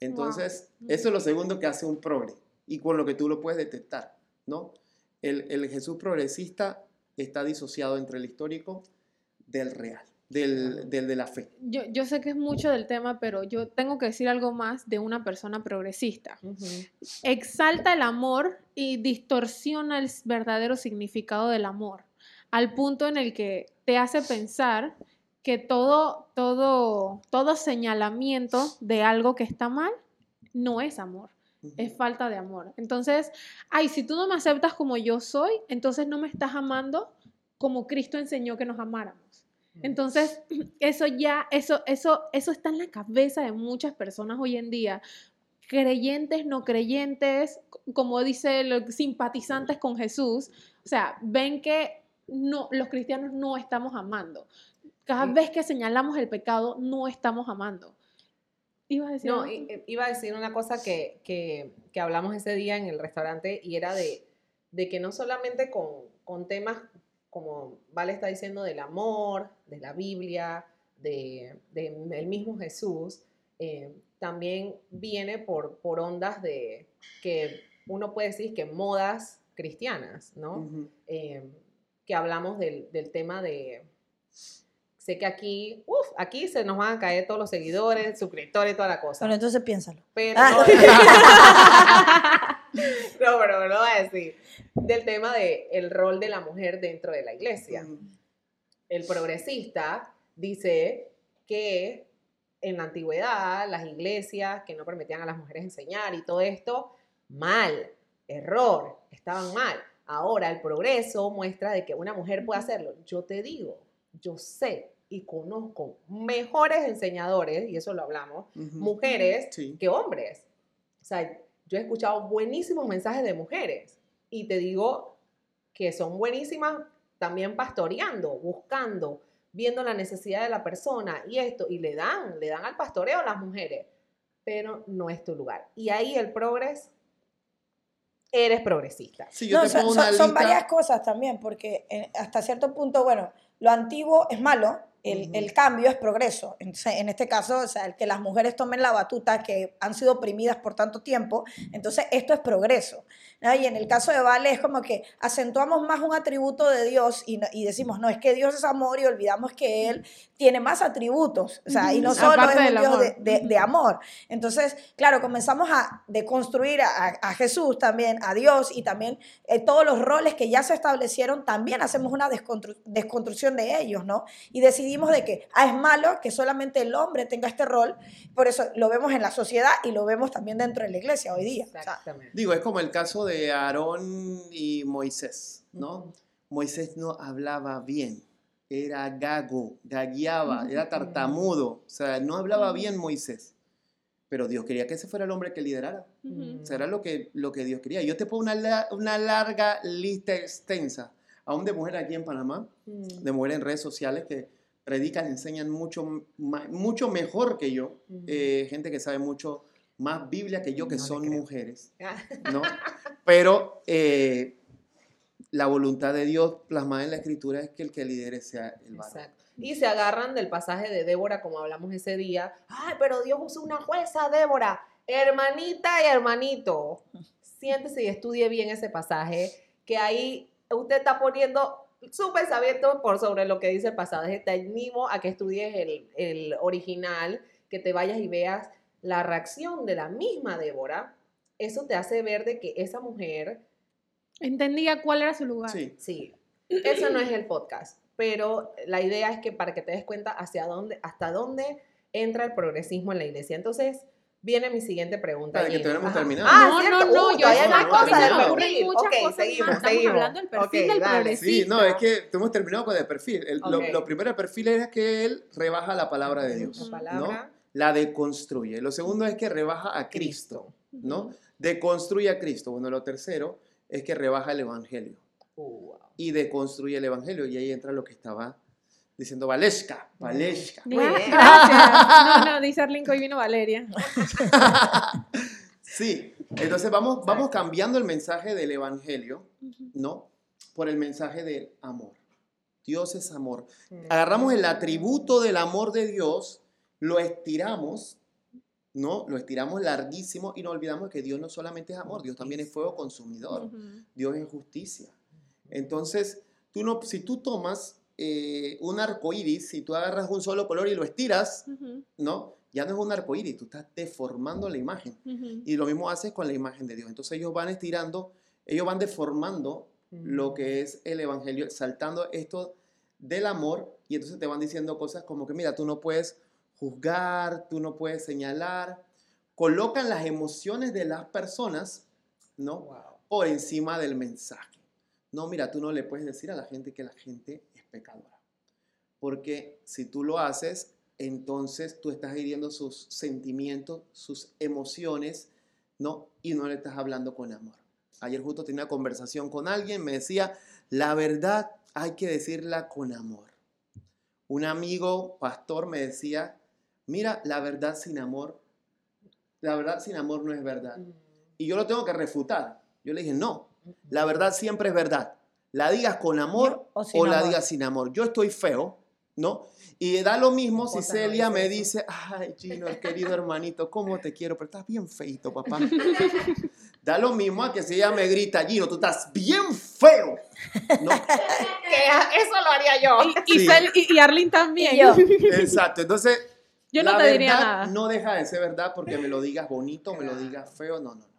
Entonces, Wow. eso es lo segundo que hace un progre y con lo que tú lo puedes detectar, ¿no? El, el Jesús progresista está disociado entre el histórico del real, del, del de la fe. Yo, yo sé que es mucho del tema, pero yo tengo que decir algo más de una persona progresista. Exalta el amor y distorsiona el verdadero significado del amor, al punto en el que te hace pensar que todo, todo, todo señalamiento de algo que está mal no es amor, es falta de amor. Entonces, ay, si tú no me aceptas como yo soy, entonces no me estás amando como Cristo enseñó que nos amáramos. Entonces, eso ya, eso, eso, eso está en la cabeza de muchas personas hoy en día. Creyentes, no creyentes, como dice, los simpatizantes con Jesús. O sea, ven que no, los cristianos no estamos amando. Cada vez que señalamos el pecado, no estamos amando. ¿Ibas a decir No, algo? iba a decir una cosa que, que, que hablamos ese día en el restaurante y era de, de que no solamente con, con temas como Vale está diciendo del amor, de la Biblia, de, de el mismo Jesús, eh, también viene por, por ondas de que uno puede decir que modas cristianas, ¿no? Eh, que hablamos del, del tema de... Sé que aquí, uff, aquí se nos van a caer todos los seguidores, suscriptores, toda la cosa. Bueno, entonces piénsalo. pero, Ah. No, pero no voy a decir. Del tema de el rol de la mujer dentro de la iglesia. Mm, El progresista dice que en la antigüedad las iglesias que no permitían a las mujeres enseñar y todo esto, mal, error, estaban mal. Ahora el progreso muestra de que una mujer puede hacerlo. Yo te digo, yo sé y conozco mejores enseñadores, y eso lo hablamos, mujeres Sí. que hombres. O sea, yo he escuchado buenísimos mensajes de mujeres y te digo que son buenísimas también pastoreando, buscando, viendo la necesidad de la persona y esto, y le dan, le dan al pastoreo a las mujeres, pero no es tu lugar. Y ahí el progres, eres progresista. Sí, yo No, te son, pongo son- una son lista. varias cosas también, porque hasta cierto punto, bueno, lo antiguo es malo, el, cambio es progreso. Entonces, en este caso, o sea, el que las mujeres tomen la batuta, que han sido oprimidas por tanto tiempo, entonces esto es progreso. ¿no? Y en el caso de Vale es como que acentuamos más un atributo de Dios y, no- y decimos, no, es que Dios es amor y olvidamos que Él tiene más atributos, o sea, y no solo Aparte es un Dios de, de- de amor. Entonces, claro, comenzamos a deconstruir a, a Jesús también, a Dios y también eh, todos los roles que ya se establecieron, también hacemos una desconstrucción de ellos, ¿no? Y decidimos de que, ah, es malo que solamente el hombre tenga este rol, por eso lo vemos en la sociedad y lo vemos también dentro de la iglesia hoy día. O sea, Exactamente. Digo, es como el caso de Aarón y Moisés, ¿no? Moisés no hablaba bien, era gago, gagueaba, era tartamudo, o sea, no hablaba bien Moisés. Pero Dios quería que ese fuera el hombre que liderara. Ujú. O sea, era lo que, lo que Dios quería. Yo te pongo una, la- una larga lista extensa, aún de mujeres aquí en Panamá, Mm. de mujeres en redes sociales que predican, enseñan mucho, mucho mejor que yo, eh, gente que sabe mucho más Biblia que yo, que No son mujeres. Ah, ¿no? Pero eh, la voluntad de Dios plasmada en la escritura es que el que lidere sea el varón. Exacto. Y se agarran del pasaje de Débora, como hablamos ese día. Ay, pero Dios usó una jueza, Débora. Hermanita y hermanito, siéntese y estudie bien ese pasaje, que ahí usted está poniendo su pensamiento por sobre lo que dice el pasaje. Te animo a que estudies el, el original, que te vayas y veas la reacción de la misma Débora. Eso te hace ver de que esa mujer Entendía cuál era su lugar. Sí. Sí, eso no es el podcast, pero la idea es que para que te des cuenta hacia dónde, hasta dónde entra el progresismo en la iglesia. Entonces, viene mi siguiente pregunta. Para que no Ajá. terminado. Ah, no, cierto. no, no, Uh, yo hay más cosas del perfil. muchas Ok, cosas más. seguimos, Estamos seguimos. hablando del perfil del dale. progresista. Sí, no, es que hemos terminado con el perfil. El- lo- primero del perfil es que él rebaja la palabra de Dios, La palabra la deconstruye. Lo segundo es que rebaja a Cristo, ¿no? Deconstruye a Cristo. Bueno, lo tercero es que rebaja el evangelio Uh, wow. y deconstruye el evangelio. Y ahí entra lo que estaba diciendo Valesca, Valesca. Muy bien. Gracias. No, no, dice Arlene que hoy vino Valeria. Sí, entonces vamos, vamos cambiando el mensaje del Evangelio, ¿no? Por el mensaje del amor. Dios es amor. Agarramos el atributo del amor de Dios, lo estiramos, ¿no? Lo estiramos larguísimo y no olvidamos que Dios no solamente es amor, Dios también es fuego consumidor. Dios es justicia. Entonces, tú no, si tú tomas eh, un arco iris, si tú agarras un solo color y lo estiras. ¿no? Ya no es un arco iris, tú estás deformando la imagen. Y lo mismo haces con la imagen de Dios. Entonces ellos van estirando, ellos van deformando lo que es el Evangelio, saltando esto del amor y entonces te van diciendo cosas como que, mira, tú no puedes juzgar, tú no puedes señalar. Colocan las emociones de las personas, ¿no? Wow. Por encima del mensaje. No, mira, tú no le puedes decir a la gente que la gente es pecadora. Porque si tú lo haces, entonces tú estás hiriendo sus sentimientos, sus emociones, ¿no? Y no le estás hablando con amor. Ayer justo tenía una conversación con alguien, me decía, la verdad hay que decirla con amor. Un amigo, pastor, me decía, mira, la verdad sin amor, la verdad sin amor no es verdad. Y yo lo tengo que refutar. Yo le dije, no, la verdad siempre es verdad. La digas con amor O la amor. digas sin amor. Yo estoy feo, ¿no? Y da lo mismo Mi si Celia me dice, ay, Gino, querido hermanito, ¿cómo te quiero? Pero estás bien feito, papá. da lo mismo a que si ella me grita, Gino, tú estás bien feo. ¿No? Que eso lo haría yo. Y, y, Sí. Cel- y- y Arlene también. Y yo. Exacto. Entonces, Yo no la te diría nada. no deja de ser verdad porque me lo digas bonito, me lo digas feo, no, no, no.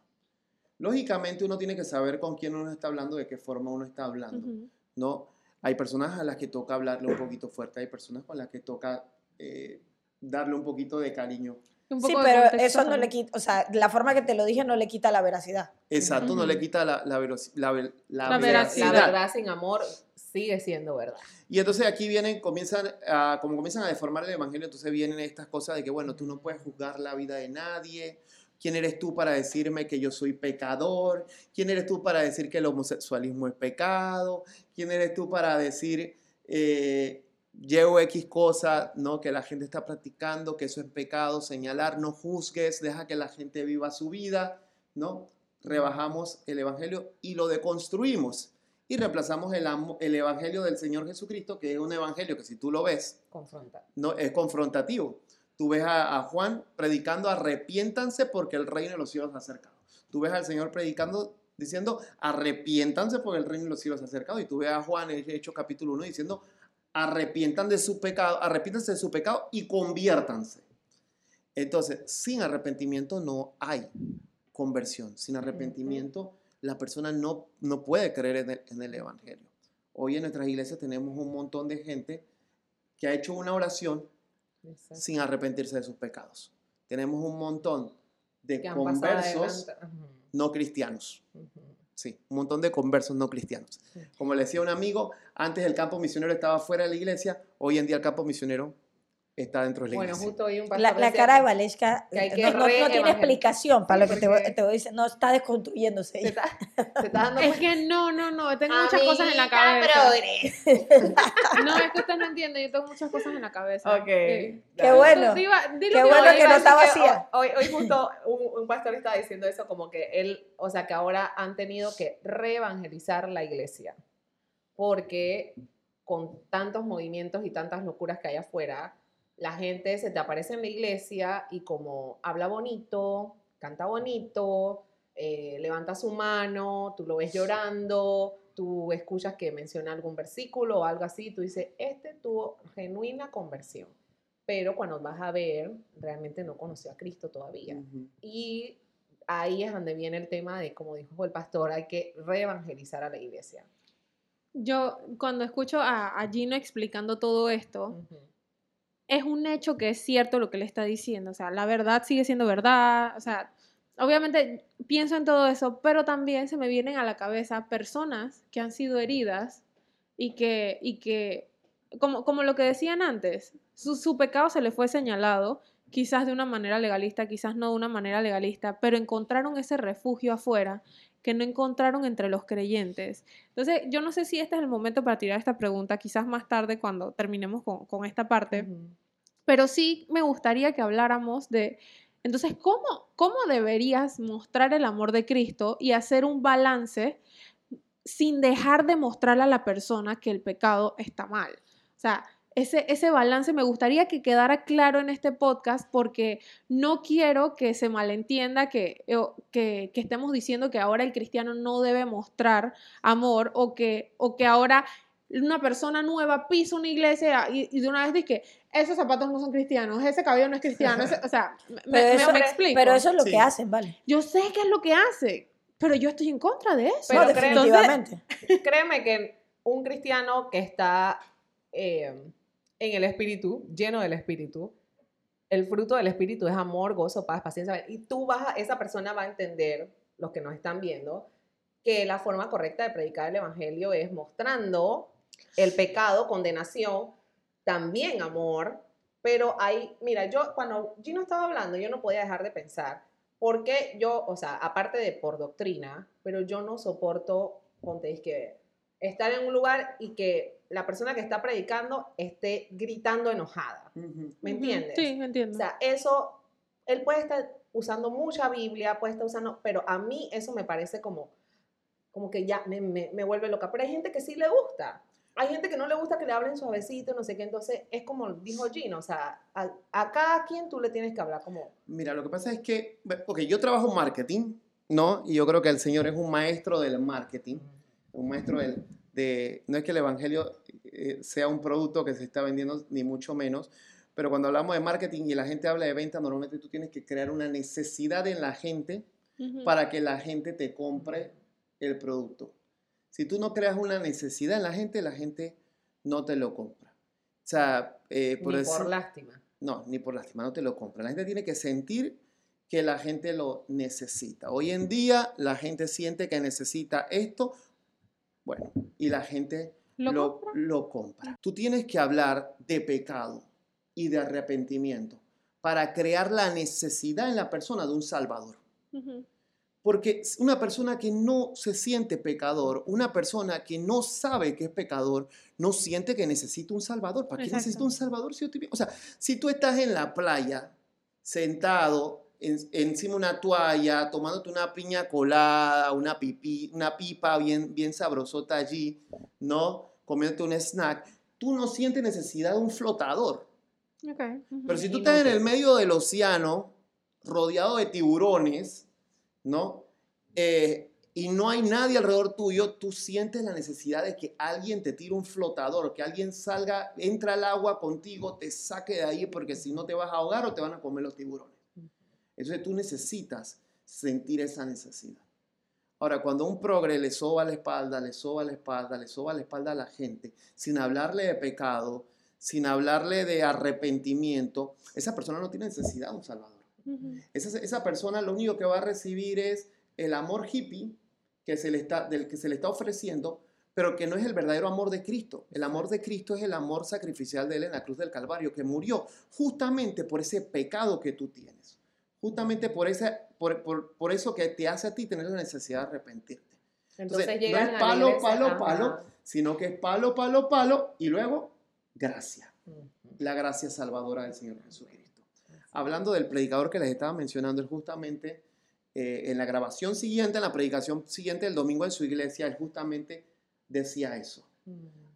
Lógicamente uno tiene que saber con quién uno está hablando, de qué forma uno está hablando, Ujú. ¿no? Hay personas a las que toca hablarle un poquito fuerte, hay personas con las que toca eh, darle un poquito de cariño. Sí, pero eso no le quita, o sea, la forma que te lo dije no le quita la veracidad. Exacto, no Ujú. le quita la, la, la la La veracidad. La verdad sin amor sigue siendo verdad. Y entonces aquí vienen, comienzan a, como comienzan a deformar el evangelio, entonces vienen estas cosas de que, bueno, tú no puedes juzgar la vida de nadie. ¿Quién eres tú para decirme que yo soy pecador? ¿Quién eres tú para decir que el homosexualismo es pecado? ¿Quién eres tú para decir, eh, llevo X cosa, ¿no? Que la gente está practicando, que eso es pecado, señalar, no juzgues, deja que la gente viva su vida, ¿no? Rebajamos el evangelio y lo deconstruimos y reemplazamos el, el evangelio del Señor Jesucristo, que es un evangelio que si tú lo ves, Confrontar. no, es confrontativo. Tú ves a, a Juan predicando, arrepiéntanse porque el reino de los cielos se ha acercado. Tú ves al Señor predicando, diciendo, arrepiéntanse porque el reino de los cielos se ha acercado. Y tú ves a Juan en Hechos capítulo 1 diciendo, arrepientan de su pecado, arrepiéntanse de su pecado y conviértanse. Entonces, sin arrepentimiento no hay conversión. Sin arrepentimiento, la persona no, no puede creer en el, en el Evangelio. Hoy en nuestras iglesias tenemos un montón de gente que ha hecho una oración Exacto. sin arrepentirse de sus pecados. Tenemos un montón de conversos no cristianos. Sí, un montón de conversos no cristianos. Como le decía un amigo, antes el campo misionero estaba fuera de la iglesia, hoy en día el campo misionero está dentro de la Bueno, iglesia. justo hoy un pastor La, la cara de Valesca que no, no- no tiene explicación para Sí, lo que te, voy- te voy a decir. No, está desconstruyéndose. se está, se está dando Es cuenta. que no, no, no, tengo muchas cosas en la cabeza. No, es que usted no entiende, yo tengo muchas cosas en la cabeza. Ok. Eh, Qué bueno. iba- Qué que bueno que no estaba vacía. Hoy, hoy justo un, un pastor estaba diciendo eso, como que él, o sea, que ahora han tenido que reevangelizar la iglesia. Porque con tantos movimientos y tantas locuras que hay afuera, la gente se te aparece en la iglesia y como habla bonito, canta bonito, eh, levanta su mano, tú lo ves llorando, tú escuchas que menciona algún versículo o algo así, tú dices, este tuvo genuina conversión. Pero cuando vas a ver, realmente no conoció a Cristo todavía. Y ahí es donde viene el tema de, como dijo el pastor, hay que reevangelizar a la iglesia. Yo, cuando escucho a, a Gino explicando todo esto. Es un hecho que es cierto lo que le está diciendo. O sea, la verdad sigue siendo verdad. O sea, obviamente pienso en todo eso, pero también se me vienen a la cabeza personas que han sido heridas y que, y que como, como lo que decían antes, su, su pecado se le fue señalado, quizás de una manera legalista, quizás no de una manera legalista, pero encontraron ese refugio afuera que no encontraron entre los creyentes. Entonces, yo no sé si este es el momento para tirar esta pregunta, quizás más tarde cuando terminemos con, con esta parte, pero sí me gustaría que habláramos de, entonces, ¿cómo, ¿cómo deberías mostrar el amor de Cristo y hacer un balance sin dejar de mostrarle a la persona que el pecado está mal? O sea, ese, ese balance me gustaría que quedara claro en este podcast porque no quiero que se malentienda que, o- que, que estemos diciendo que ahora el cristiano no debe mostrar amor o que, o que ahora una persona nueva pisa una iglesia y, y de una vez dice que esos zapatos no son cristianos, ese cabello no es cristiano, ese- o sea, me, Pero me- eso, me explico. pero eso es lo Sí. que hacen, ¿vale? Yo sé qué es lo que hace, pero yo estoy en contra de eso. Pero no, definitivamente. Créeme que un cristiano que está eh, en el espíritu, lleno del espíritu, el fruto del espíritu es amor, gozo, paz, paciencia. Y tú vas a, esa persona va a entender, los que nos están viendo, que la forma correcta de predicar el evangelio es mostrando el pecado, condenación, también amor. Pero hay, mira, yo cuando Gino estaba hablando, yo no podía dejar de pensar, porque yo, o sea, aparte de por doctrina, pero yo no soporto, ponte, es que estar en un lugar y que la persona que está predicando esté gritando enojada. ¿Me entiendes? Sí, me entiendo. O sea, eso, él puede estar usando mucha Biblia, puede estar usando, pero a mí eso me parece como, como que ya me, me, me vuelve loca. Pero hay gente que sí le gusta. Hay gente que no le gusta que le hablen suavecito, no sé qué. Entonces, es como dijo Gino, o sea, a, a cada quien tú le tienes que hablar como... Mira, lo que pasa es que, ok, yo trabajo en marketing, ¿no? Y yo creo que el Señor es un maestro del marketing, un maestro del, de, no es que el Evangelio eh, sea un producto que se está vendiendo, ni mucho menos, pero cuando hablamos de marketing y la gente habla de venta, normalmente tú tienes que crear una necesidad en la gente para que la gente te compre el producto. Si tú no creas una necesidad en la gente, la gente no te lo compra. O sea, eh, por Ni decir- por lástima. no, ni por lástima, no te lo compra. La gente tiene que sentir que la gente lo necesita. Hoy en día la gente siente que necesita esto, bueno, y la gente ¿Lo lo, compra? lo compra. Tú tienes que hablar de pecado y de arrepentimiento para crear la necesidad en la persona de un salvador. Porque una persona que no se siente pecador, una persona que no sabe que es pecador, no siente que necesita un salvador. ¿Para qué Exacto. necesita un salvador si yo? O sea, si tú estás en la playa, sentado en- encima de una toalla, tomándote una piña colada, una, pipí, una pipa bien, bien sabrosota allí, ¿no? Comiéndote un snack, tú no sientes necesidad de un flotador. Ok, ujú. Pero si tú estás en el medio del océano, rodeado de tiburones, ¿no? Eh, y no hay nadie alrededor tuyo, tú sientes la necesidad de que alguien te tire un flotador, que alguien salga, entra al agua contigo, te saque de ahí, porque si no te vas a ahogar o te van a comer los tiburones. Entonces tú necesitas sentir esa necesidad. Ahora, cuando un progre le soba la espalda, le soba la espalda, le soba la espalda a la gente, sin hablarle de pecado, sin hablarle de arrepentimiento, esa persona no tiene necesidad de un salvador. Esa, esa persona lo único que va a recibir es el amor hippie que se le está, del que se le está ofreciendo, pero que no es el verdadero amor de Cristo. El amor de Cristo es el amor sacrificial de Él en la cruz del Calvario, que murió justamente por ese pecado que tú tienes. Justamente por, ese, por, por- por eso que te hace a ti tener la necesidad de arrepentirte. Entonces, Entonces, no es palo, iglesia, palo, ajá. palo, sino que es palo, palo, palo y luego gracia. La gracia salvadora del Señor Jesucristo. Hablando del predicador que les estaba mencionando, él justamente eh, en la grabación siguiente, en la predicación siguiente del domingo en su iglesia, él justamente decía eso.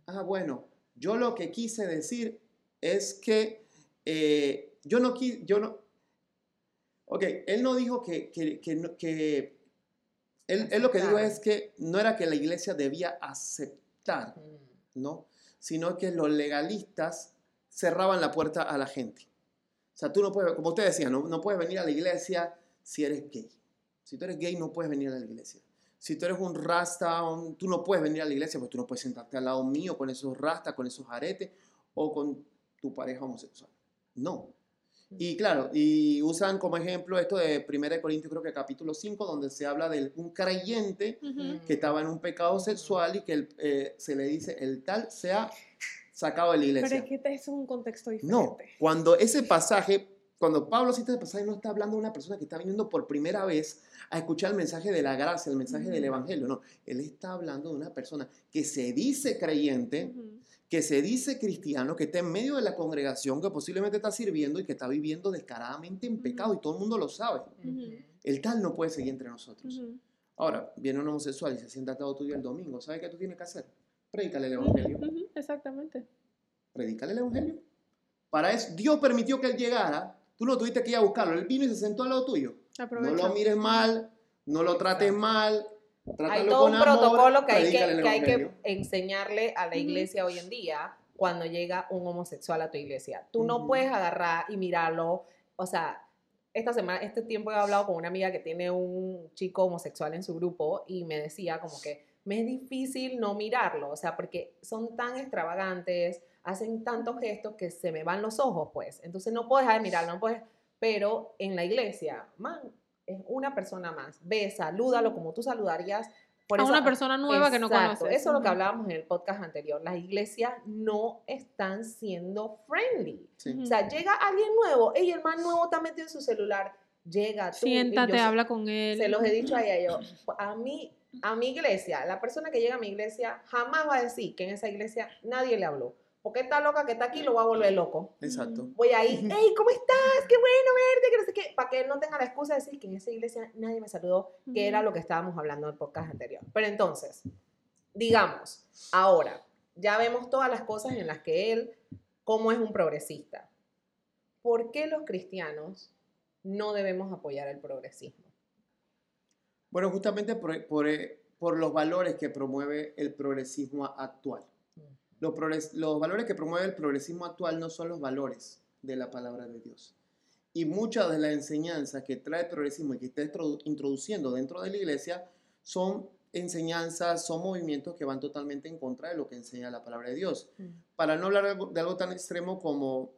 Ah, bueno, yo lo que quise decir es que eh, yo no yo no, ok, él no dijo que, que, que, que- él, él lo que dijo es que no era que la iglesia debía aceptar, Ujú. ¿no? Sino que los legalistas cerraban la puerta a la gente. O sea, tú no puedes, como usted decía, no, no puedes venir a la iglesia si eres gay. Si tú eres gay, no puedes venir a la iglesia. Si tú eres un rasta, un- tú no puedes venir a la iglesia porque tú no puedes sentarte al lado mío con esos rastas, con esos aretes o con tu pareja homosexual. No. Y claro, y usan como ejemplo esto de 1 Corintios, creo que capítulo 5, donde se habla de un creyente Ujú. que estaba en un pecado sexual y que el, eh, se le dice el tal sea sacado de la Pero iglesia. es que este es un contexto diferente. No, cuando ese pasaje, cuando Pablo cita ese pasaje, no está hablando de una persona que está viniendo por primera vez a escuchar el mensaje de la gracia, el mensaje del Ujú. evangelio. No, él está hablando de una persona que se dice creyente, Ujú. Que se dice cristiano, que está en medio de la congregación, que posiblemente está sirviendo y que está viviendo descaradamente en pecado y todo el mundo lo sabe. El tal no puede seguir entre nosotros. Ahora, viene un homosexual y se sienta al lado tuyo el domingo. ¿Sabes qué tú tienes que hacer? Predícale el evangelio. Exactamente. Predícale el evangelio. Para eso, Dios permitió que él llegara. Tú no tuviste que ir a buscarlo. Él vino y se sentó al lado tuyo. No lo mires mal, no lo trates Exacto. Mal. Hay Trátalo todo un amor, protocolo que hay que, que hay que enseñarle a la iglesia hoy en día cuando llega un homosexual a tu iglesia. Tú no Ujú. puedes agarrar y mirarlo. O sea, esta semana, este tiempo he hablado con una amiga que tiene un chico homosexual en su grupo y me decía como que me es difícil no mirarlo, o sea, porque son tan extravagantes, hacen tantos gestos que se me van los ojos, pues. Entonces no puedes dejar de mirarlo, no puedes. Pero en la iglesia, man, es una persona más. Ve, salúdalo como tú saludarías. Por a eso- una persona nueva que no conoces. Eso es lo que hablábamos en el podcast anterior. Las iglesias no están siendo friendly. Sí. O sea, llega alguien nuevo, ey, el man nuevo está metido en su celular, llega tú. y Siéntate, yo habla con él. Se los he dicho a ella, yo, a mí, a mi iglesia, la persona que llega a mi iglesia jamás va a decir que en esa iglesia nadie le habló. Porque esta loca que está aquí lo va a volver loco. Exacto. Voy ahí, hey, ¿cómo estás? Qué bueno verte, que no sé qué. Para que él no tenga la excusa de decir que en esa iglesia nadie me saludó, que era lo que estábamos hablando en el podcast anterior. Pero entonces, digamos, ahora, ya vemos todas las cosas en las que él, cómo es un progresista. ¿Por qué los cristianos no debemos apoyar el progresismo? Bueno, justamente por, por, eh, por los valores que promueve el progresismo actual. Los, valores que promueve el progresismo actual no son los valores de la palabra de Dios. Y muchas de las enseñanzas que trae el progresismo y que está introdu- introduciendo dentro de la iglesia son enseñanzas, son movimientos que van totalmente en contra de lo que enseña la palabra de Dios. Para no hablar de algo, de algo tan extremo como,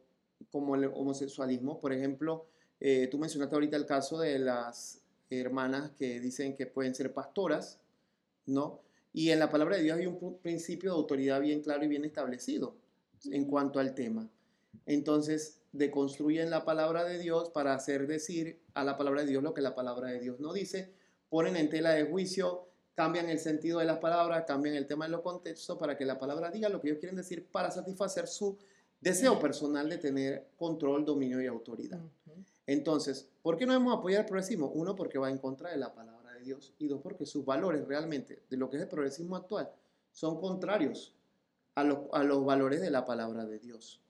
como el homosexualismo, por ejemplo, eh, tú mencionaste ahorita el caso de las hermanas que dicen que pueden ser pastoras, ¿no? Y en la palabra de Dios hay un principio de autoridad bien claro y bien establecido en cuanto al tema. Entonces, deconstruyen la palabra de Dios para hacer decir a la palabra de Dios lo que la palabra de Dios no dice, ponen en tela de juicio, cambian el sentido de las palabras, cambian el tema de los contextos para que la palabra diga lo que ellos quieren decir para satisfacer su deseo personal de tener control, dominio y autoridad. Entonces, ¿por qué no debemos apoyar el progresismo? Uno, porque va en contra de la palabra Dios. Y dos, porque sus valores realmente de lo que es el progresismo actual son contrarios a los, a los valores de la palabra de Dios.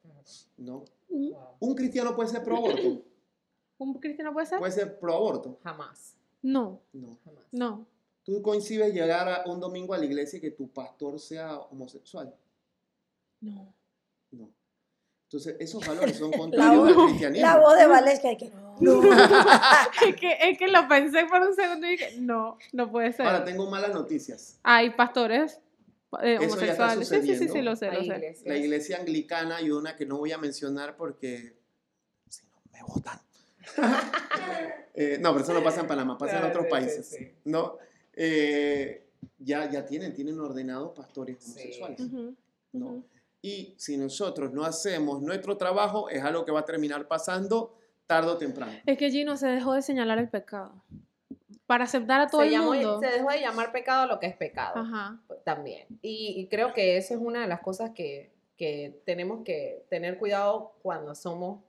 ¿no? Wow. Un cristiano puede ser pro aborto. ¿Un cristiano puede ser? Puede ser pro aborto. Jamás, No, No. jamás. no. Tú coincides llegar a un domingo a la iglesia y que tu pastor sea homosexual. No. Entonces, esos valores son La contrarios al voz, cristianismo. la voz de Valesca que no. Es que, es que lo pensé por un segundo y dije, no, no puede ser. Ahora, tengo malas noticias. Hay pastores eh, Eso ya está homosexuales. Sí, sí, sí, sí, lo sé, lo sé. La iglesia anglicana y una que no voy a mencionar porque si no me votan. Eh, no, pero eso no pasa en Panamá, pasa en Ah, otros sí, países. sí. ¿no? Eh, ya, ya tienen, tienen ordenados pastores Sí. homosexuales. ¿no? Y si nosotros no hacemos nuestro trabajo, es algo que va a terminar pasando tarde o temprano. Es que Gino se dejó de señalar el pecado. Para aceptar a todo se, el llamó- mundo. se dejó de llamar pecado lo que es pecado. Ajá. también. Y, y creo que eso es una de las cosas que, que tenemos que tener cuidado cuando somos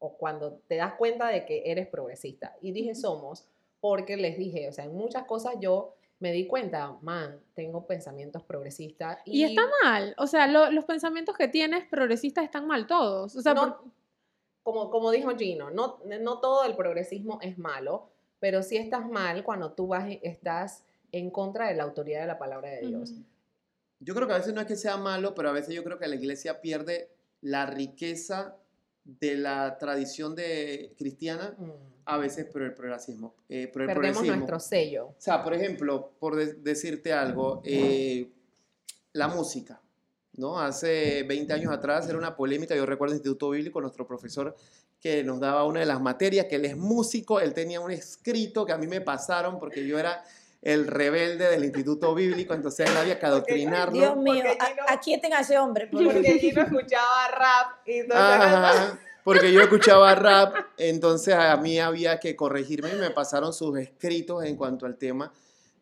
o cuando te das cuenta de que eres progresista. Y dije somos porque les dije, o sea, en muchas cosas yo me di cuenta, man, tengo pensamientos progresistas. Y, está mal. O sea, lo- los pensamientos que tienes progresistas están mal todos. O sea, No, por- como, como dijo Gino, no, no todo el progresismo es malo, pero sí estás mal cuando tú vas, estás en contra de la autoridad de la palabra de Dios. Ujú. Yo creo que a veces no es que sea malo, pero a veces yo creo que la iglesia pierde la riqueza de la tradición de cristiana, Mm. A veces por el progresismo. eh, por el Perdemos progresismo. nuestro sello. O sea, por ejemplo, por de- decirte algo, eh, la música, ¿no? Hace 20 años atrás era una polémica, yo recuerdo el Instituto Bíblico, nuestro profesor que nos daba una de las materias, que él es músico, él tenía un escrito que a mí me pasaron porque yo era el rebelde del Instituto Bíblico, entonces él había que adoctrinarlo. Dios mío, a- Gino- a ese hombre. Porque Gino escuchaba rap y porque yo escuchaba rap, entonces a mí había que corregirme y me pasaron sus escritos en cuanto al tema,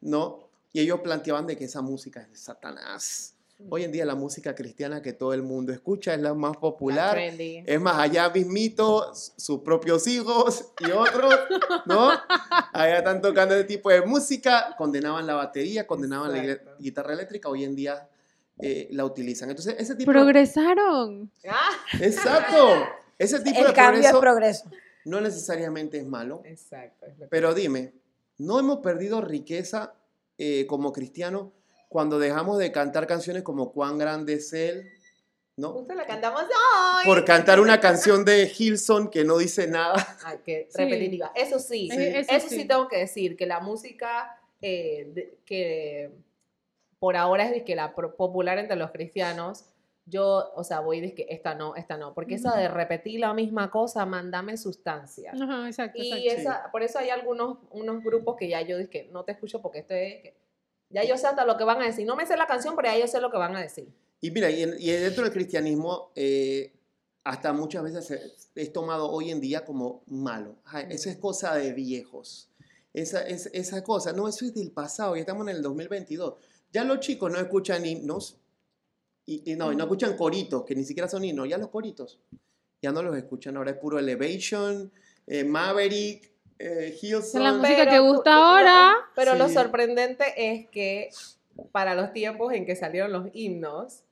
¿no? Y ellos planteaban de que esa música es de Satanás. Hoy en día la música cristiana que todo el mundo escucha es la más popular. trendy. Es más, allá mismito, sus propios hijos y otros, ¿no? Allá están tocando ese tipo de música, condenaban la batería, condenaban la Exacto. guitarra eléctrica, hoy en día eh, la utilizan. Entonces, ese tipo Progresaron. Exacto. Ese tipo El de cambio es progreso progreso. no necesariamente es malo, exacto. es pero dime, ¿no hemos perdido riqueza eh, como cristianos cuando dejamos de cantar canciones como Cuán grande es Él? ¿No? Justo la cantamos hoy. Por cantar una canción de Hilson que no dice nada. Ay, qué Sí. repetitiva. Eso sí, Sí. eso, Eso sí. sí. tengo que decir, que la música eh, de- que por ahora es que la popular entre los cristianos, yo, o sea, voy de que esta no, esta no, porque esa de repetir la misma cosa, mandame sustancia. Ajá, exacto. Y exacto. esa, por eso hay algunos unos grupos que ya yo dije, no te escucho porque esto es... que- Ya yo sé hasta lo que van a decir. No me sé la canción, pero ya yo sé lo que van a decir. Y mira, y, en- y dentro del cristianismo, eh, hasta muchas veces es tomado hoy en día como malo. Ay, eso es cosa de viejos. Esa, es, esa cosa, no, eso es del pasado, ya estamos en el 2022. Ya los chicos no escuchan himnos, y, y no, y no escuchan coritos, que ni siquiera son himnos, ya los coritos, ya no los escuchan, ahora es puro Elevation, eh, Maverick, eh, Hillsong. la música que Pero- gusta ahora. Pero lo sorprendente es que para los tiempos en que salieron los himnos,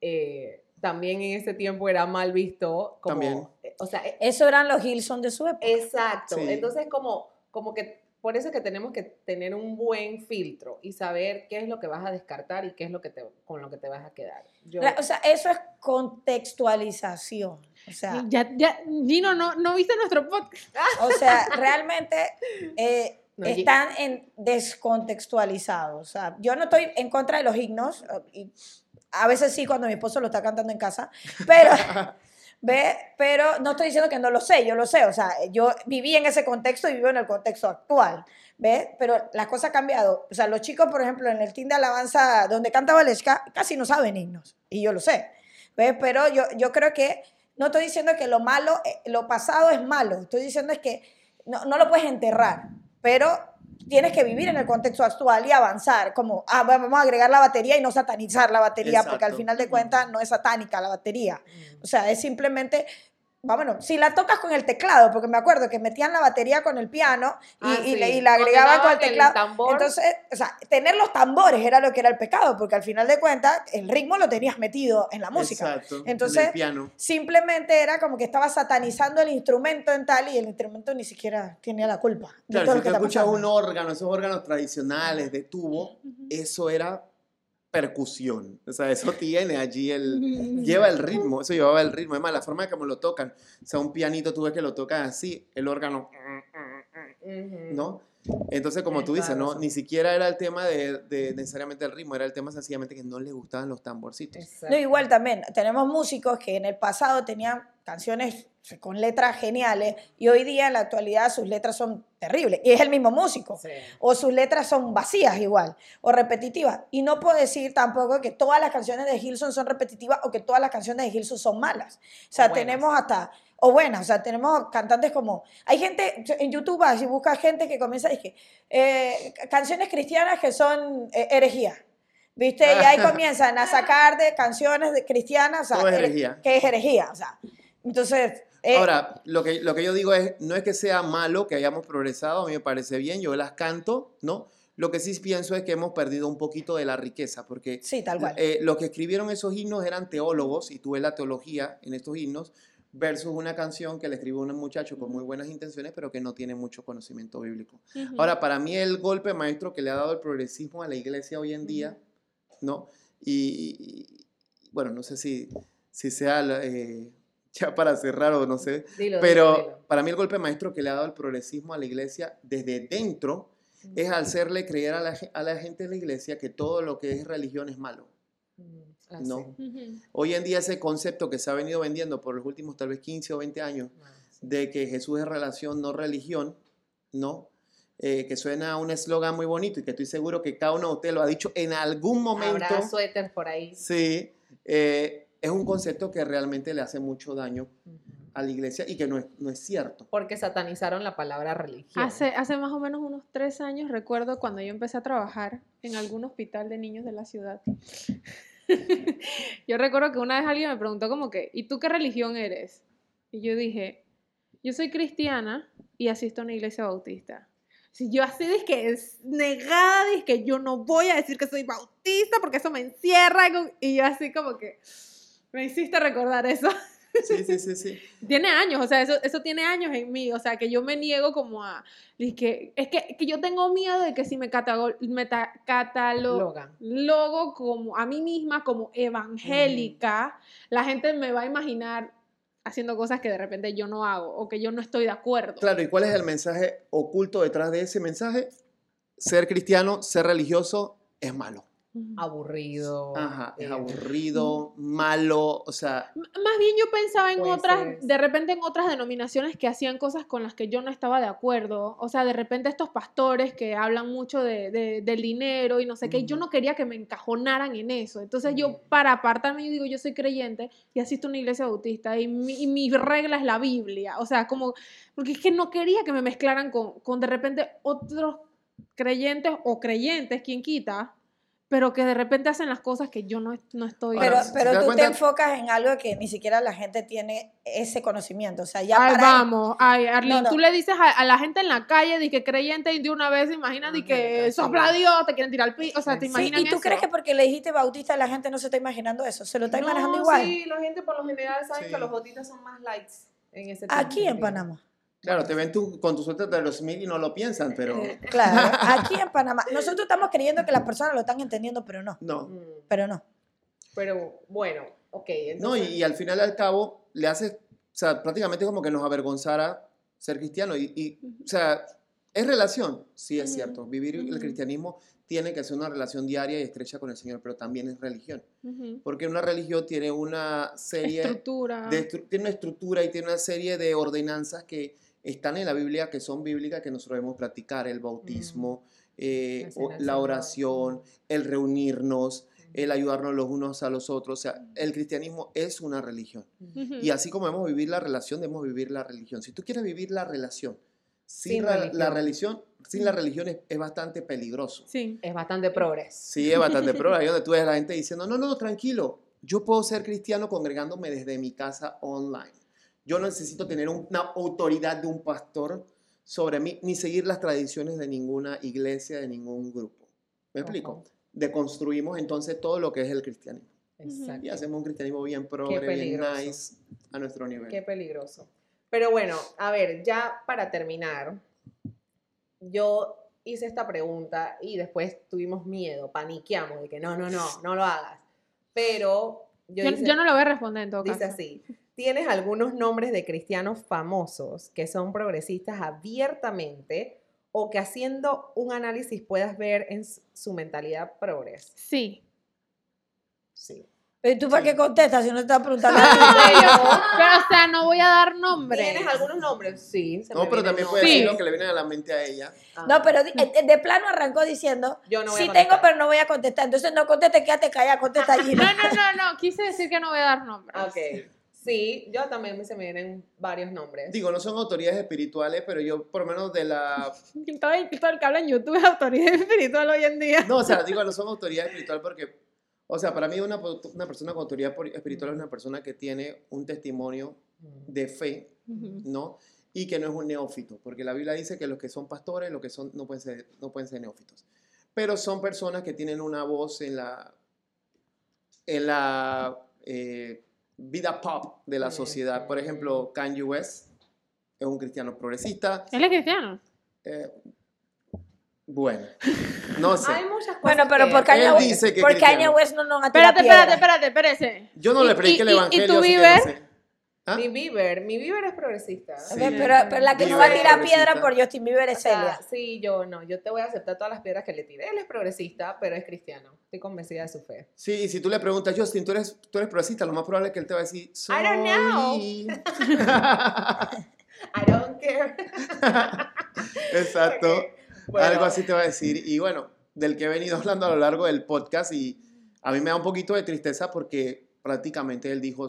eh, también en ese tiempo era mal visto. Como, También. eh, O sea, Eso eran los Gilson de su época. exacto. Sí. Entonces, como, como que por eso es que tenemos que tener un buen filtro y saber qué es lo que vas a descartar y qué es lo que te, con lo que te vas a quedar. Yo, La- o sea, eso es contextualización. O sea, Ya, ya, Gino, ¿no, ¿no viste nuestro podcast? o sea realmente eh, No, están en descontextualizados. O sea, yo no estoy en contra de los himnos. eh, Y a veces sí cuando mi esposo lo está cantando en casa, pero... ¿Ve? Pero no estoy diciendo que no lo sé, yo lo sé. O sea, yo viví en ese contexto y vivo en el contexto actual. ¿Ve? Pero las cosas han cambiado. O sea, los chicos, por ejemplo, en el team de alabanza donde canta Valesca, casi no saben himnos. Y yo lo sé. ¿Ve? Pero yo, yo creo que no estoy diciendo que lo malo, eh, lo pasado es malo. Estoy diciendo es que no, no lo puedes enterrar. Pero tienes que vivir en el contexto actual y avanzar. Como, ah, vamos a agregar la batería y no satanizar la batería, porque al final de cuentas no es satánica la batería. O sea, es simplemente, vámonos, si la tocas con el teclado, porque me acuerdo que metían la batería con el piano y, Ah, y sí. le- y la agregaban con el teclado. tambor. Entonces, o sea, tener los tambores era lo que era el pecado, porque al final de cuentas el ritmo lo tenías metido en la música. Exacto. en Entonces, el piano. Simplemente era como que estaba satanizando el instrumento en tal y el instrumento ni siquiera tenía la culpa. de Claro, todo si lo tú que está escuchas pasando. un órgano, esos órganos tradicionales de tubo, eso era percusión. O sea, eso tiene allí el... Lleva el ritmo, eso llevaba el ritmo. Es más, la forma de cómo lo tocan. O sea, un pianito tú ves que lo tocan así, el órgano. ¿no? Entonces, como tú dices, ¿no? Ni siquiera era el tema de, de necesariamente el ritmo, era el tema sencillamente que no les gustaban los tamborcitos. No, igual también, tenemos músicos que en el pasado tenían canciones con letras geniales y hoy día en la actualidad sus letras son terribles y es el mismo músico. Sí. O sus letras son vacías igual, o repetitivas. Y no puedo decir tampoco que todas las canciones de Hilson son repetitivas o que todas las canciones de Hilson son malas. O sea, O tenemos hasta, o buenas, o sea, tenemos cantantes como, hay gente en YouTube, ah, si buscas gente que comienza, dije, eh, canciones cristianas que son eh, herejía. ¿Viste? Y ahí comienzan a sacar de canciones de cristianas, o sea, es here- herejía. que es herejía, o sea. Entonces, eh, Ahora, lo que, lo que yo digo es, no es que sea malo que hayamos progresado, a mí me parece bien, yo las canto, ¿no? Lo que sí pienso es que hemos perdido un poquito de la riqueza, porque sí, tal cual. eh, los que escribieron esos himnos eran teólogos, y tú ves la teología en estos himnos, versus una canción que le escribió un muchacho con muy buenas intenciones, pero que no tiene mucho conocimiento bíblico. Ahora, para mí el golpe maestro que le ha dado el progresismo a la iglesia hoy en día, ¿no? Y, y- bueno, no sé si, si sea eh, ya para cerrar o no sé, Dilo, pero dilo, dilo. para mí el golpe maestro que le ha dado el progresismo a la iglesia desde dentro es hacerle creer a la, a la gente de la iglesia que todo lo que es religión es malo. Mm, así. No. Hoy en día ese concepto que se ha venido vendiendo por los últimos tal vez 15 o 20 años Ah, sí. de que Jesús es relación, no religión, ¿no? Eh, que suena a un eslogan muy bonito y que estoy seguro que cada uno de ustedes lo ha dicho en algún momento. Habrá suéter por ahí. Sí, eh, es un concepto que realmente le hace mucho daño a la iglesia y que no es, no es cierto. Porque satanizaron la palabra religión. Hace, hace más o menos unos tres años recuerdo cuando yo empecé a trabajar en algún hospital de niños de la ciudad. yo recuerdo que una vez alguien me preguntó como que, ¿y tú qué religión eres? Y yo dije, yo soy cristiana y asisto a una iglesia bautista. Si yo así de que es negada, de que yo no voy a decir que soy bautista porque eso me encierra. Y yo así como que me hiciste recordar eso. Sí, sí, sí, sí. Tiene años, o sea, eso, eso tiene años en mí, o sea, que yo me niego como a... dizque- es que, que yo tengo miedo de que si me, me catalogo Logan. como a mí misma como evangélica, la gente me va a imaginar haciendo cosas que de repente yo no hago o que yo no estoy de acuerdo. Claro, ¿y cuál es el mensaje oculto detrás de ese mensaje? Ser cristiano, ser religioso es malo. Aburrido. Ajá, es eh, aburrido, malo, o sea, Más bien yo pensaba en otras, ser. de repente en otras denominaciones que hacían cosas con las que yo no estaba de acuerdo. O sea, de repente estos pastores que hablan mucho de, de- del dinero y no sé qué, yo no quería que me encajonaran en eso. Entonces yo, para apartarme, yo digo, yo soy creyente y asisto a una iglesia bautista y mi, y mi regla es la Biblia. O sea, como, porque es que no quería que me mezclaran con, con de repente otros creyentes o creyentes, quien quita, pero que de repente hacen las cosas que yo no, no estoy... Pero, Ahora, si pero te tú te enfocas en algo que ni siquiera la gente tiene ese conocimiento. O sea, ya Ay, para vamos, ay, Arlene, No, no. tú le dices a, a la gente en la calle de que creyente y de una vez se imaginan de que sopla Dios, te quieren tirar al piso, o sea, te Sí, Sí, imaginan ¿Y tú eso? crees que porque le dijiste bautista la gente no se está imaginando eso? ¿Se lo está no, manejando igual? Sí, la gente por lo general sabe Sí. que los botitas son más likes en ese Aquí en Panamá. Claro, te ven tú, con tu suerte de los mil y no lo piensan, pero Eh, Claro, aquí en Panamá. Nosotros estamos creyendo que las personas lo están entendiendo, pero no. no. Mm, Pero no. Pero bueno, ok. No, y, Entonces, y al final y al cabo le hace, o sea, prácticamente como que nos avergonzara ser cristiano. Y, y, o sea, es relación, sí es cierto. Vivir el cristianismo tiene que ser una relación diaria y estrecha con el Señor, pero también es religión. Porque una religión tiene una serie Estructura. de estru- tiene una estructura y tiene una serie de ordenanzas que están en la Biblia, que son bíblicas, que nosotros debemos practicar, el bautismo, eh, La la oración, el reunirnos, el ayudarnos los unos a los otros. O sea, el cristianismo es una religión. Ujú. Y así como debemos vivir la relación, debemos vivir la religión. Si tú quieres vivir la relación sin, Sin ra- religión. la religión, sin la religión es, es bastante peligroso. Sí. es bastante progres. Sí, es bastante pero ahí donde tú ves a la gente diciendo, no, no, tranquilo, yo puedo ser cristiano congregándome desde mi casa online. Yo no necesito tener un- una autoridad de un pastor sobre mí, ni seguir las tradiciones de ninguna iglesia, de ningún grupo. ¿Me explico? Deconstruimos entonces todo lo que es el cristianismo. Exacto. Y hacemos un cristianismo bien progre, bien nice, a nuestro nivel. Qué peligroso. Pero bueno, a ver, ya para terminar, yo hice esta pregunta y después tuvimos miedo, paniqueamos de que no, no, no, no lo hagas. Pero yo, Yo, hice- yo no lo voy a responder en todo dice caso. así, ¿tienes algunos nombres de cristianos famosos que son progresistas abiertamente o que haciendo un análisis puedas ver en su mentalidad progres? Sí. Sí. ¿Y tú para qué contestas si no te estás preguntando? Pero, o sea, no voy a dar nombres. ¿Tienes algunos nombres? Sí. se No, pero también puede. Sí. decir lo que le viene a la mente a ella. Ah. No, pero eh, de plano arrancó diciendo, Yo no voy a sí tengo, pero no voy a contestar. Entonces no contestes, quédate callada, contesta allí. No, no, no, no. Quise decir que no voy a dar nombres. Ok. Sí, yo también me- se me vienen varios nombres. Digo, no son autoridades espirituales, pero yo por lo menos de la... Todo el, todo el que habla en YouTube es autoridad espiritual hoy en día. No, o sea, digo, no son autoridades espirituales porque, o sea, para mí una, una persona con autoridad espiritual es una persona que tiene un testimonio de fe. ¿no? Y que no es un neófito, porque la Biblia dice que los que son pastores, los que son, no pueden ser, no pueden ser neófitos. Pero son personas que tienen una voz en la, en la eh, vida pop de la sociedad. Por ejemplo, Kanye West es un cristiano progresista. Él es cristiano. Eh, bueno, no sé. Hay muchas cosas. Bueno, pero que- por Kanye, Él West- dice que por. Kanye West no nos Espérate, espérate, espérate, espérese. Yo no le prediqué el y- y- y evangelio, ¿Ah? Mi Bieber, mi Bieber es progresista. Sí. Pero, pero la que no va a tirar piedra por Justin Bieber O es sea, Celia. sí, yo no, yo te voy a aceptar todas las piedras que le tire. Él es progresista, pero es cristiano. Estoy convencida de su fe. Sí, y si tú le preguntas, Justin, ¿tú eres, tú eres progresista, lo más probable es que él te va a decir, I don't know. I don't care. Exacto. Bueno, Algo así te va a decir. Y bueno, del que he venido hablando a lo largo del podcast y a mí me da un poquito de tristeza porque prácticamente él dijo,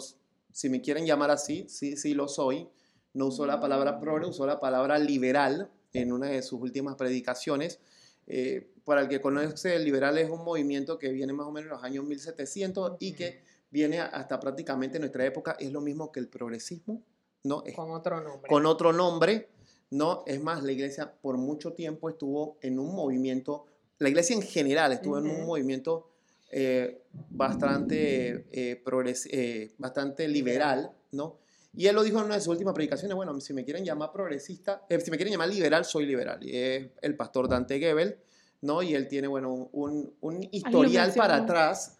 si me quieren llamar así, sí, sí lo soy. No usó la palabra progre, usó la palabra liberal en una de sus últimas predicaciones. Eh, para el que conoce, el liberal es un movimiento que viene más o menos en los años 1700 y que viene hasta prácticamente nuestra época. Es lo mismo que el progresismo, ¿no? Es Con otro nombre. con otro nombre, ¿no? Es más, la iglesia por mucho tiempo estuvo en un movimiento, la iglesia en general estuvo en un movimiento eh, bastante, eh, progres- eh, bastante liberal, ¿no? Y él lo dijo en una de sus últimas predicaciones, bueno, si me quieren llamar progresista, eh, si me quieren llamar liberal, soy liberal. Y es el pastor Dante Gebel, ¿no? Y él tiene, bueno, un, un historial para atrás.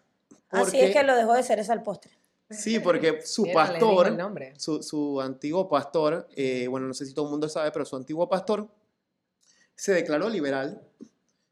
Así porque- es que lo dejó de cereza al postre. Sí, porque su pastor, su, su antiguo pastor, eh, bueno, no sé si todo el mundo sabe, pero su antiguo pastor se declaró liberal,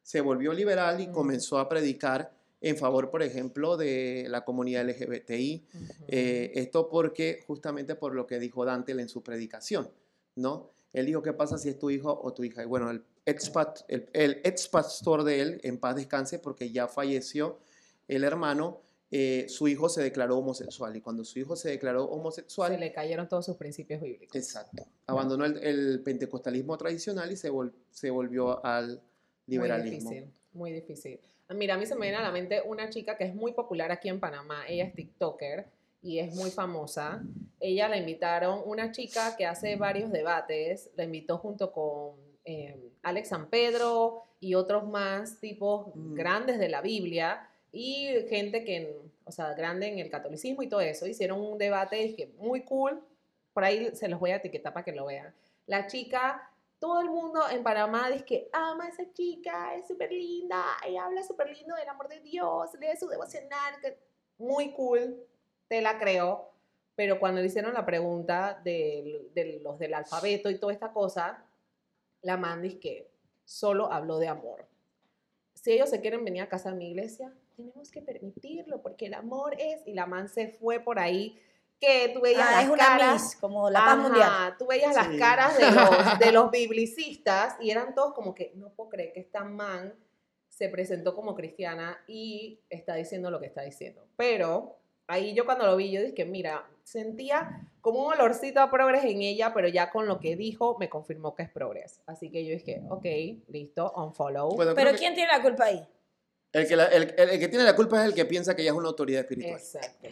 se volvió liberal y Mm. comenzó a predicar en favor, por ejemplo, de la comunidad LGBTI. Eh, esto porque, justamente por lo que dijo Dante en su predicación, ¿no? Él dijo, ¿qué pasa si es tu hijo o tu hija? Y bueno, el ex, el, el ex pastor de él, en paz descanse, porque ya falleció el hermano, eh, su hijo se declaró homosexual. Y cuando su hijo se declaró homosexual, Se le cayeron todos sus principios bíblicos. exacto, abandonó el, el pentecostalismo tradicional y se, vol- se volvió al liberalismo. Muy difícil, muy difícil. Mira, a mí se me viene a la mente una chica que es muy popular aquí en Panamá. Ella es TikToker y es muy famosa. Ella la invitaron, una chica que hace varios debates, la invitó junto con eh, Alex San Pedro y otros más tipos Mm. grandes de la Biblia y gente que, o sea, grande en el catolicismo y todo eso. Hicieron un debate que muy cool. Por ahí se los voy a etiquetar para que lo vean. La chica, todo el mundo en Panamá dice que ama a esa chica, es súper linda, ella habla súper lindo del amor de Dios, lee su devocional, que muy cool, te la creo. Pero cuando le hicieron la pregunta de, de los del alfabeto y toda esta cosa, la man dice que solo habló de amor. Si ellos se quieren venir a casa a mi iglesia, tenemos que permitirlo, porque el amor es, y la man se fue por ahí, que tú veías Ah, las es una caras, Miss, como la paz mundial. Ajá, tú veías las Sí. caras de los, de los biblicistas y eran todos como que, no puedo creer que esta man se presentó como cristiana y está diciendo lo que está diciendo. Pero ahí yo cuando lo vi, yo dije, mira, sentía como un olorcito a progres en ella, pero ya con lo que dijo me confirmó que es progres. Así que yo dije, ok, listo, unfollow. Bueno, Pero que ¿quién tiene la culpa ahí? el, que la- el- el- el que tiene la culpa es el que piensa que ella es una autoridad espiritual. Exacto,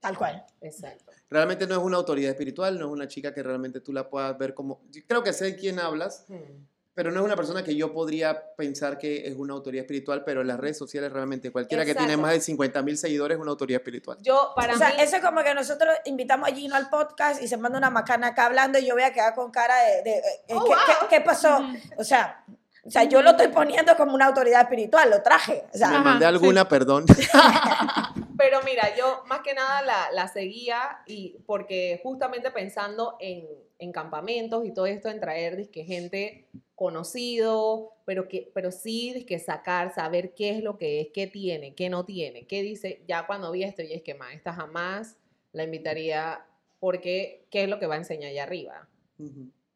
Tal cual. exacto. Realmente no es una autoridad espiritual, no es una chica que realmente tú la puedas ver como... yo Creo que sé de quién hablas, Hmm. pero no es una persona que yo podría pensar que es una autoridad espiritual, pero en las redes sociales realmente cualquiera que tiene más de 50 mil seguidores es una autoridad espiritual. Yo, para o sea, mí, eso es como que nosotros invitamos a Gino al podcast y se manda una macana acá hablando y yo voy a quedar con cara de, de- eh, Oh, ¿qué, wow. qué- qué pasó? O sea, o sea, yo lo estoy poniendo como una autoridad espiritual, lo traje. O sea, me Ajá, mandé sí. alguna, perdón. Pero mira, yo más que nada la, la seguía y porque justamente pensando en, en campamentos y todo esto, en traer dizque, gente conocido, pero, que, pero sí dizque, sacar, saber qué es lo que es, qué tiene, qué no tiene, qué dice. Ya cuando vi esto, y es que más, esta jamás la invitaría porque qué es lo que va a enseñar allá arriba.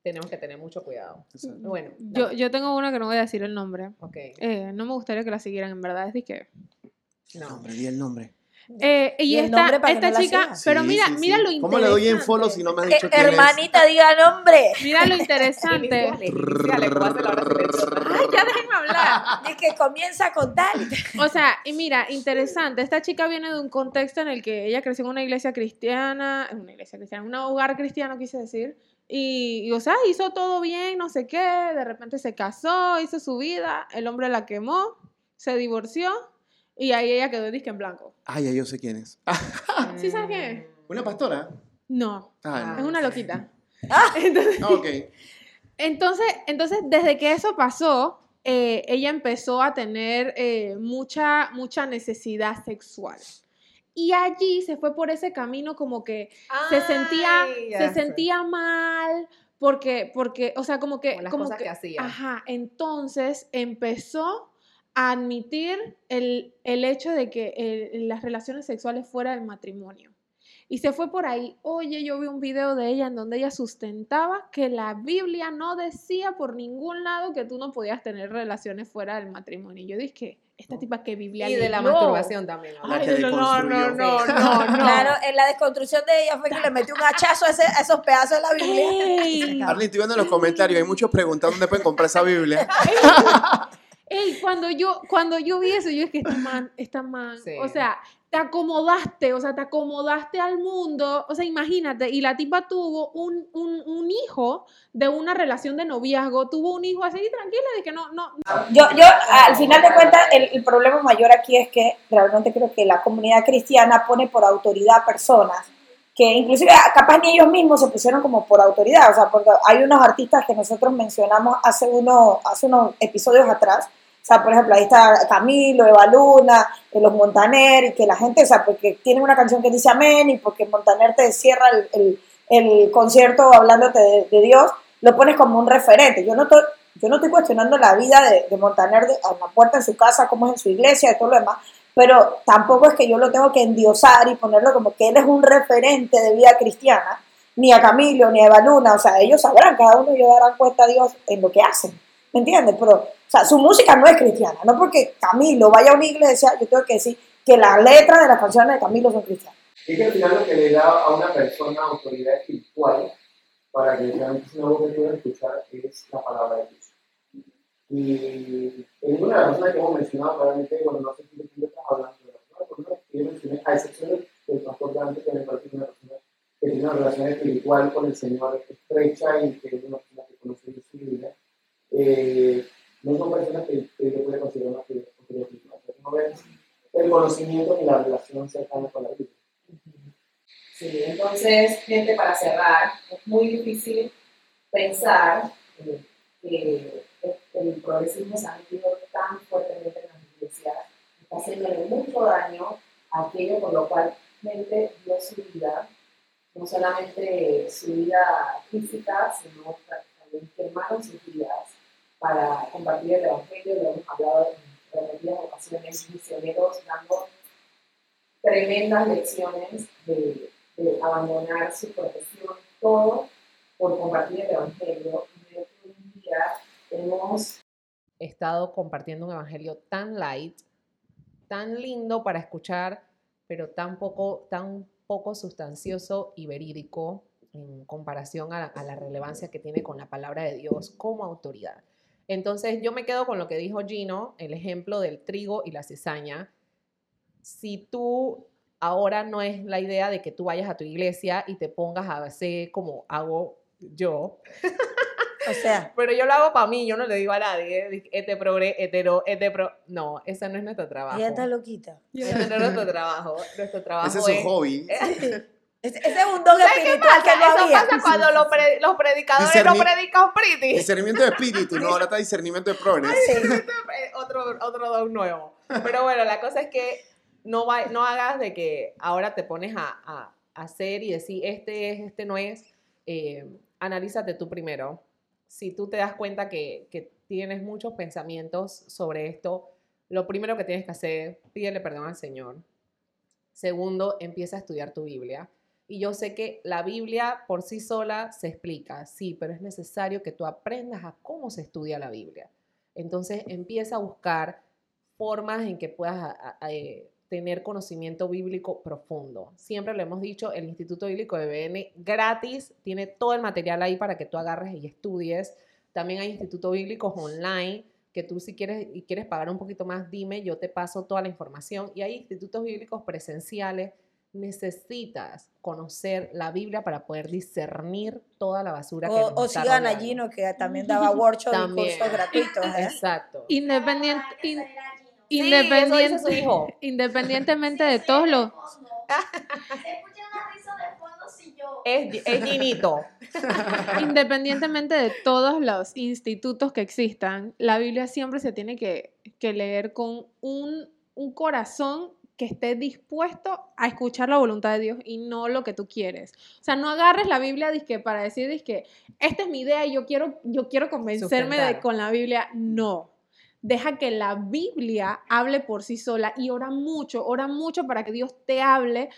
Tenemos que tener mucho cuidado. exacto. Bueno, Yo, yo tengo una que no voy a decir el nombre. ok. Eh, no me gustaría que la siguieran, en verdad. Es de que. No. Nombre, di el nombre. Eh, y esta, esta no chica, pero Sí, mira, sí, mira sí. lo interesante. ¿Cómo le doy en follow si no me has dicho eh, quién es? hermanita, diga nombre. Mira lo interesante. Ay, ya déjenme hablar. Y que comienza con tal. O sea, y mira, interesante. Esta chica viene de un contexto en el que ella creció en una iglesia cristiana, en una iglesia cristiana, en un hogar cristiano, quise decir. Y, y, o sea, hizo todo bien, no sé qué. De repente se casó, hizo su vida. El hombre la quemó, se divorció. Y ahí ella quedó disque en blanco. Ay, ya yo sé quién es. Ah, ¿Sí sabes quién es? ¿Una pastora? No, Ah, es no. una loquita. Ah. Entonces, Ah, ok. Entonces, entonces, desde que eso pasó, eh, ella empezó a tener eh, mucha, mucha necesidad sexual. Y allí se fue por ese camino como que se sentía, Ay, ya se sé. sentía mal, porque, porque, o sea, como que... Como las como cosas que hacía. Ajá, entonces empezó admitir el, el hecho de que eh, las relaciones sexuales fuera del matrimonio. Y se fue por ahí. Oye, yo vi un video de ella en donde ella sustentaba que la Biblia no decía por ningún lado que tú no podías tener relaciones fuera del matrimonio. Y yo dije, esta tipa que Biblia Y de la masturbación también. No, no, no, no. Claro, en la desconstrucción de ella fue que le metió un hachazo a, ese- a esos pedazos de la Biblia. Arlene, estoy viendo en los comentarios, hay muchos preguntando dónde pueden comprar esa Biblia. Ey, cuando yo, cuando yo vi eso, yo es que esta man, esta man, Sí. o sea, te acomodaste, o sea, te acomodaste al mundo, o sea, imagínate, y la tipa tuvo un, un, un hijo de una relación de noviazgo, tuvo un hijo así tranquila, de que no, no, Yo, yo, al final de cuentas, el, el problema mayor aquí es que realmente creo que la comunidad cristiana pone por autoridad a personas que inclusive ah, capaz ni ellos mismos se pusieron como por autoridad, o sea, porque hay unos artistas que nosotros mencionamos hace, uno, hace unos episodios atrás, o sea, por ejemplo, ahí está Camilo, Eva Luna, eh, los Montaner, y que la gente, o sea, porque tiene una canción que dice amén y porque Montaner te cierra el, el, concierto hablándote de, de Dios, lo pones como un referente. Yo no estoy, yo no estoy cuestionando la vida de, de Montaner de- a la puerta de su casa, cómo es en su iglesia y todo lo demás, pero tampoco es que yo lo tengo que endiosar y ponerlo como que él es un referente de vida cristiana, ni a Camilo, ni a Eva Luna, o sea, ellos sabrán, cada uno ellos darán cuenta a Dios en lo que hacen, ¿me entiendes? Pero, o sea, su música no es cristiana, no porque Camilo vaya a una iglesia, yo tengo que decir que las letras de las canciones de Camilo son cristianas. Es que al final lo que le da a una persona autoridad espiritual para que realmente una voz que pueda escuchar es la palabra de Dios. Y en ninguna de las personas que hemos mencionado, realmente, bueno, no sé si de quién estás hablando, pero las personas que yo mencioné, a excepción del- pastor Dante, que me parece una persona que tiene una relación espiritual con el Señor estrecha y que es una persona que conoce Dios su vida, eh, no son personas que, que yo considerar una sea, no el conocimiento ni la relación cercana con la Biblia. Sí, entonces, gente, para cerrar, es muy difícil pensar eh, que el progresismo se ha metido tan fuertemente en las iglesias, está haciéndole mucho daño a aquello por lo cual gente dio su vida, no solamente su vida física, sino también quemaron sus vidas para compartir el Evangelio, lo hemos hablado en repetidas ocasiones, misioneros dando tremendas lecciones de, de abandonar su profesión, todo por compartir el Evangelio. Y hoy en día hemos estado compartiendo un Evangelio tan light, tan lindo para escuchar, pero tan poco, tan poco sustancioso y verídico en comparación a a la relevancia que tiene con la palabra de Dios como autoridad. Entonces yo me quedo con lo que dijo Gino, el ejemplo del trigo y la cizaña. Si tú ahora no es la idea de que tú vayas a tu iglesia y te pongas a hacer como hago yo. O sea, Pero yo lo hago para mí, yo no le digo a nadie, este progre, hetero, este pro... No, ese no es nuestro trabajo. ella está loquita. Ese no es nuestro trabajo. Nuestro trabajo Ese es su es... hobby. ese es un don ¿Sabes qué espiritual pasa? que no Eso había. pasa cuando los, pre- los predicadores no Discerni- predican pretty. Discernimiento de espíritu, no, ahora está discernimiento de progreso. Sí. Eh, otro, otro don nuevo. Pero bueno, la cosa es que no, va, no hagas de que ahora te pones a, a- a hacer y decir, este es, este no es. Eh, analízate tú primero. Si tú te das cuenta que, que tienes muchos pensamientos sobre esto, lo primero que tienes que hacer, pídele perdón al Señor. Segundo, empieza a estudiar tu Biblia. Y yo sé que la Biblia por sí sola se explica, sí, pero es necesario que tú aprendas a cómo se estudia la Biblia. Entonces empieza a buscar formas en que puedas eh, tener conocimiento bíblico profundo. Siempre lo hemos dicho, el Instituto Bíblico de BN gratis, tiene todo el material ahí para que tú agarres y estudies. También hay institutos bíblicos online que tú si quieres y quieres pagar un poquito más, dime, yo te paso toda la información. Y hay institutos bíblicos presenciales. Necesitas conocer la Biblia para poder discernir toda la basura que O, nos o sigan a. Gino, que también daba workshops y cursos gratuitos. ¿eh? Exacto. Independiente, in- Sí, eso dice independiente, su hijo. independientemente de todos los... Es, es Ginito. Independientemente de todos los institutos que existan, la Biblia siempre se tiene que, que leer con un, un corazón que esté dispuesto a escuchar la voluntad de Dios y no lo que tú quieres. O sea, no agarres la Biblia dizque, para decir que esta es mi idea y yo quiero, yo quiero convencerme de, con la Biblia. No. Deja que la Biblia hable por sí sola y ora mucho, ora mucho para que Dios te hable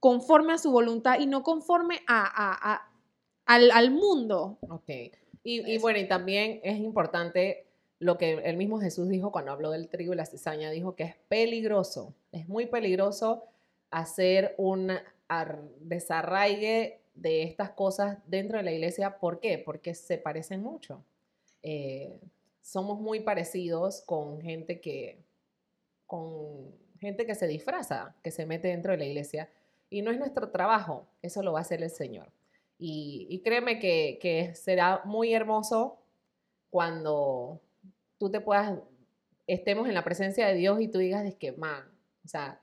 conforme a su voluntad y no conforme a, a- a- al, al mundo. Ok. Y, y bueno, y también es importante lo que el mismo Jesús dijo cuando habló del trigo y la cizaña, dijo que es peligroso, es muy peligroso hacer un ar- desarraigue de estas cosas dentro de la iglesia. ¿Por qué? Porque se parecen mucho. Eh, somos muy parecidos con gente que, con gente que se disfraza, que se mete dentro de la iglesia. Y no es nuestro trabajo, eso lo va a hacer el Señor. Y, créeme que será muy hermoso cuando tú te puedas, estemos en la presencia de Dios y tú digas, es que, man, o sea,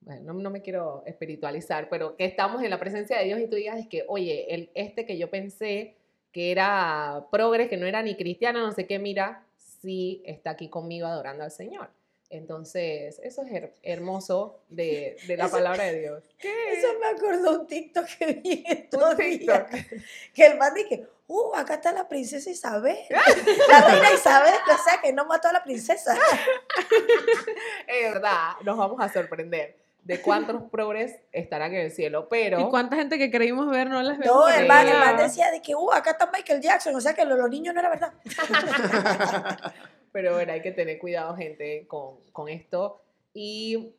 no, no me quiero espiritualizar, pero que estamos en la presencia de Dios y tú digas, es que, oye, el, este que yo pensé que era progres, que no era ni cristiano, no sé qué, mira, sí está aquí conmigo adorando al Señor. Entonces, eso es her- hermoso de, de la Eso- palabra de Dios. Eso me acordó un TikTok que vi estos Un días. TikTok. Que el man dije, uh, acá está la princesa Isabel. La reina Isabel, o sea, que no mató a la princesa. Es verdad, nos vamos a sorprender de cuántos progres estarán en el cielo, pero... ¿Y cuánta gente que creímos ver no las vemos? No, el man, el man decía de que, uh, acá está Michael Jackson, o sea, que lo de los niños no era verdad. Pero bueno, hay que tener cuidado, gente, con, con esto y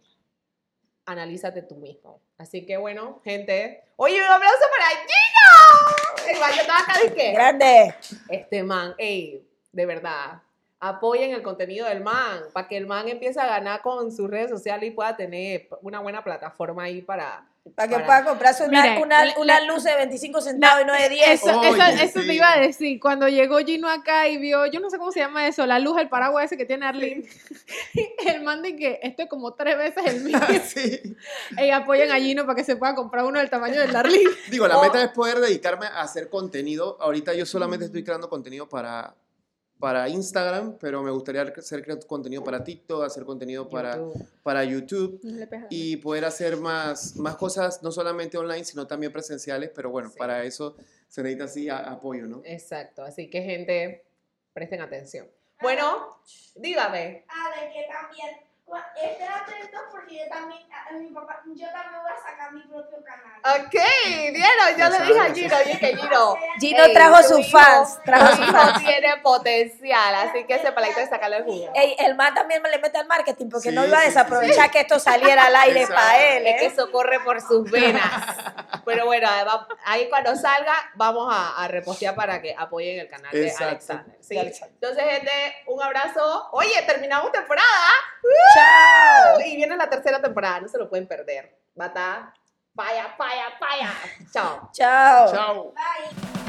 analízate tú mismo. Así que bueno, gente. Oye, un aplauso para Gino. El yo estaba acá de que Grande. este man, ey, de verdad, apoyen el contenido del man, para que el man empiece a ganar con sus redes sociales y pueda tener una buena plataforma ahí para... Para que Para- pueda comprarse una, Mire, una, la- una la- luz de 25 centavos y no de 10. Eso, Oye, eso, eso sí. te iba a decir. Cuando llegó Gino acá y vio, yo no sé cómo se llama eso, la luz, el paraguas ese que tiene Arlene. el man de que esto es como tres veces el mío. Sí. y apoyen a Gino para que se pueda comprar uno del tamaño del Arlene. Digo, la Oh. meta es poder dedicarme a hacer contenido. Ahorita yo solamente estoy creando contenido para, para Instagram, pero me gustaría hacer contenido para TikTok, hacer contenido para YouTube. para YouTube y poder hacer más, más cosas, no solamente online, sino también presenciales, pero bueno, Sí. para eso se necesita así a- apoyo, ¿no? Exacto, así que gente, presten atención. Bueno, dígame. Ah, de que también. Cua- Estén atentos porque yo también, a- a mi papá, yo también voy a sacar mi propio canal. Ok, vieron, yo le dije a Gino, oye que Gino. Gino ey, trajo sus fans, trajo sus fans. tiene potencial, así que ese palito de sacarle el jugo. Ey, el man también me le mete al marketing porque Sí, no iba a sí, sí, desaprovechar sí. que esto saliera al aire para él. Es que ¿eh? eso corre por sus venas. Pero bueno, ahí cuando salga, vamos a, a repostear para que apoyen el canal de Exacto. Alexander. ¿sí? De Alexander. Entonces, gente, un abrazo. Oye, terminamos temporada. Chao. Y viene la tercera temporada, no se lo pueden perder. Va a estar falla, falla, falla. Chao. Chao. Chao. Bye.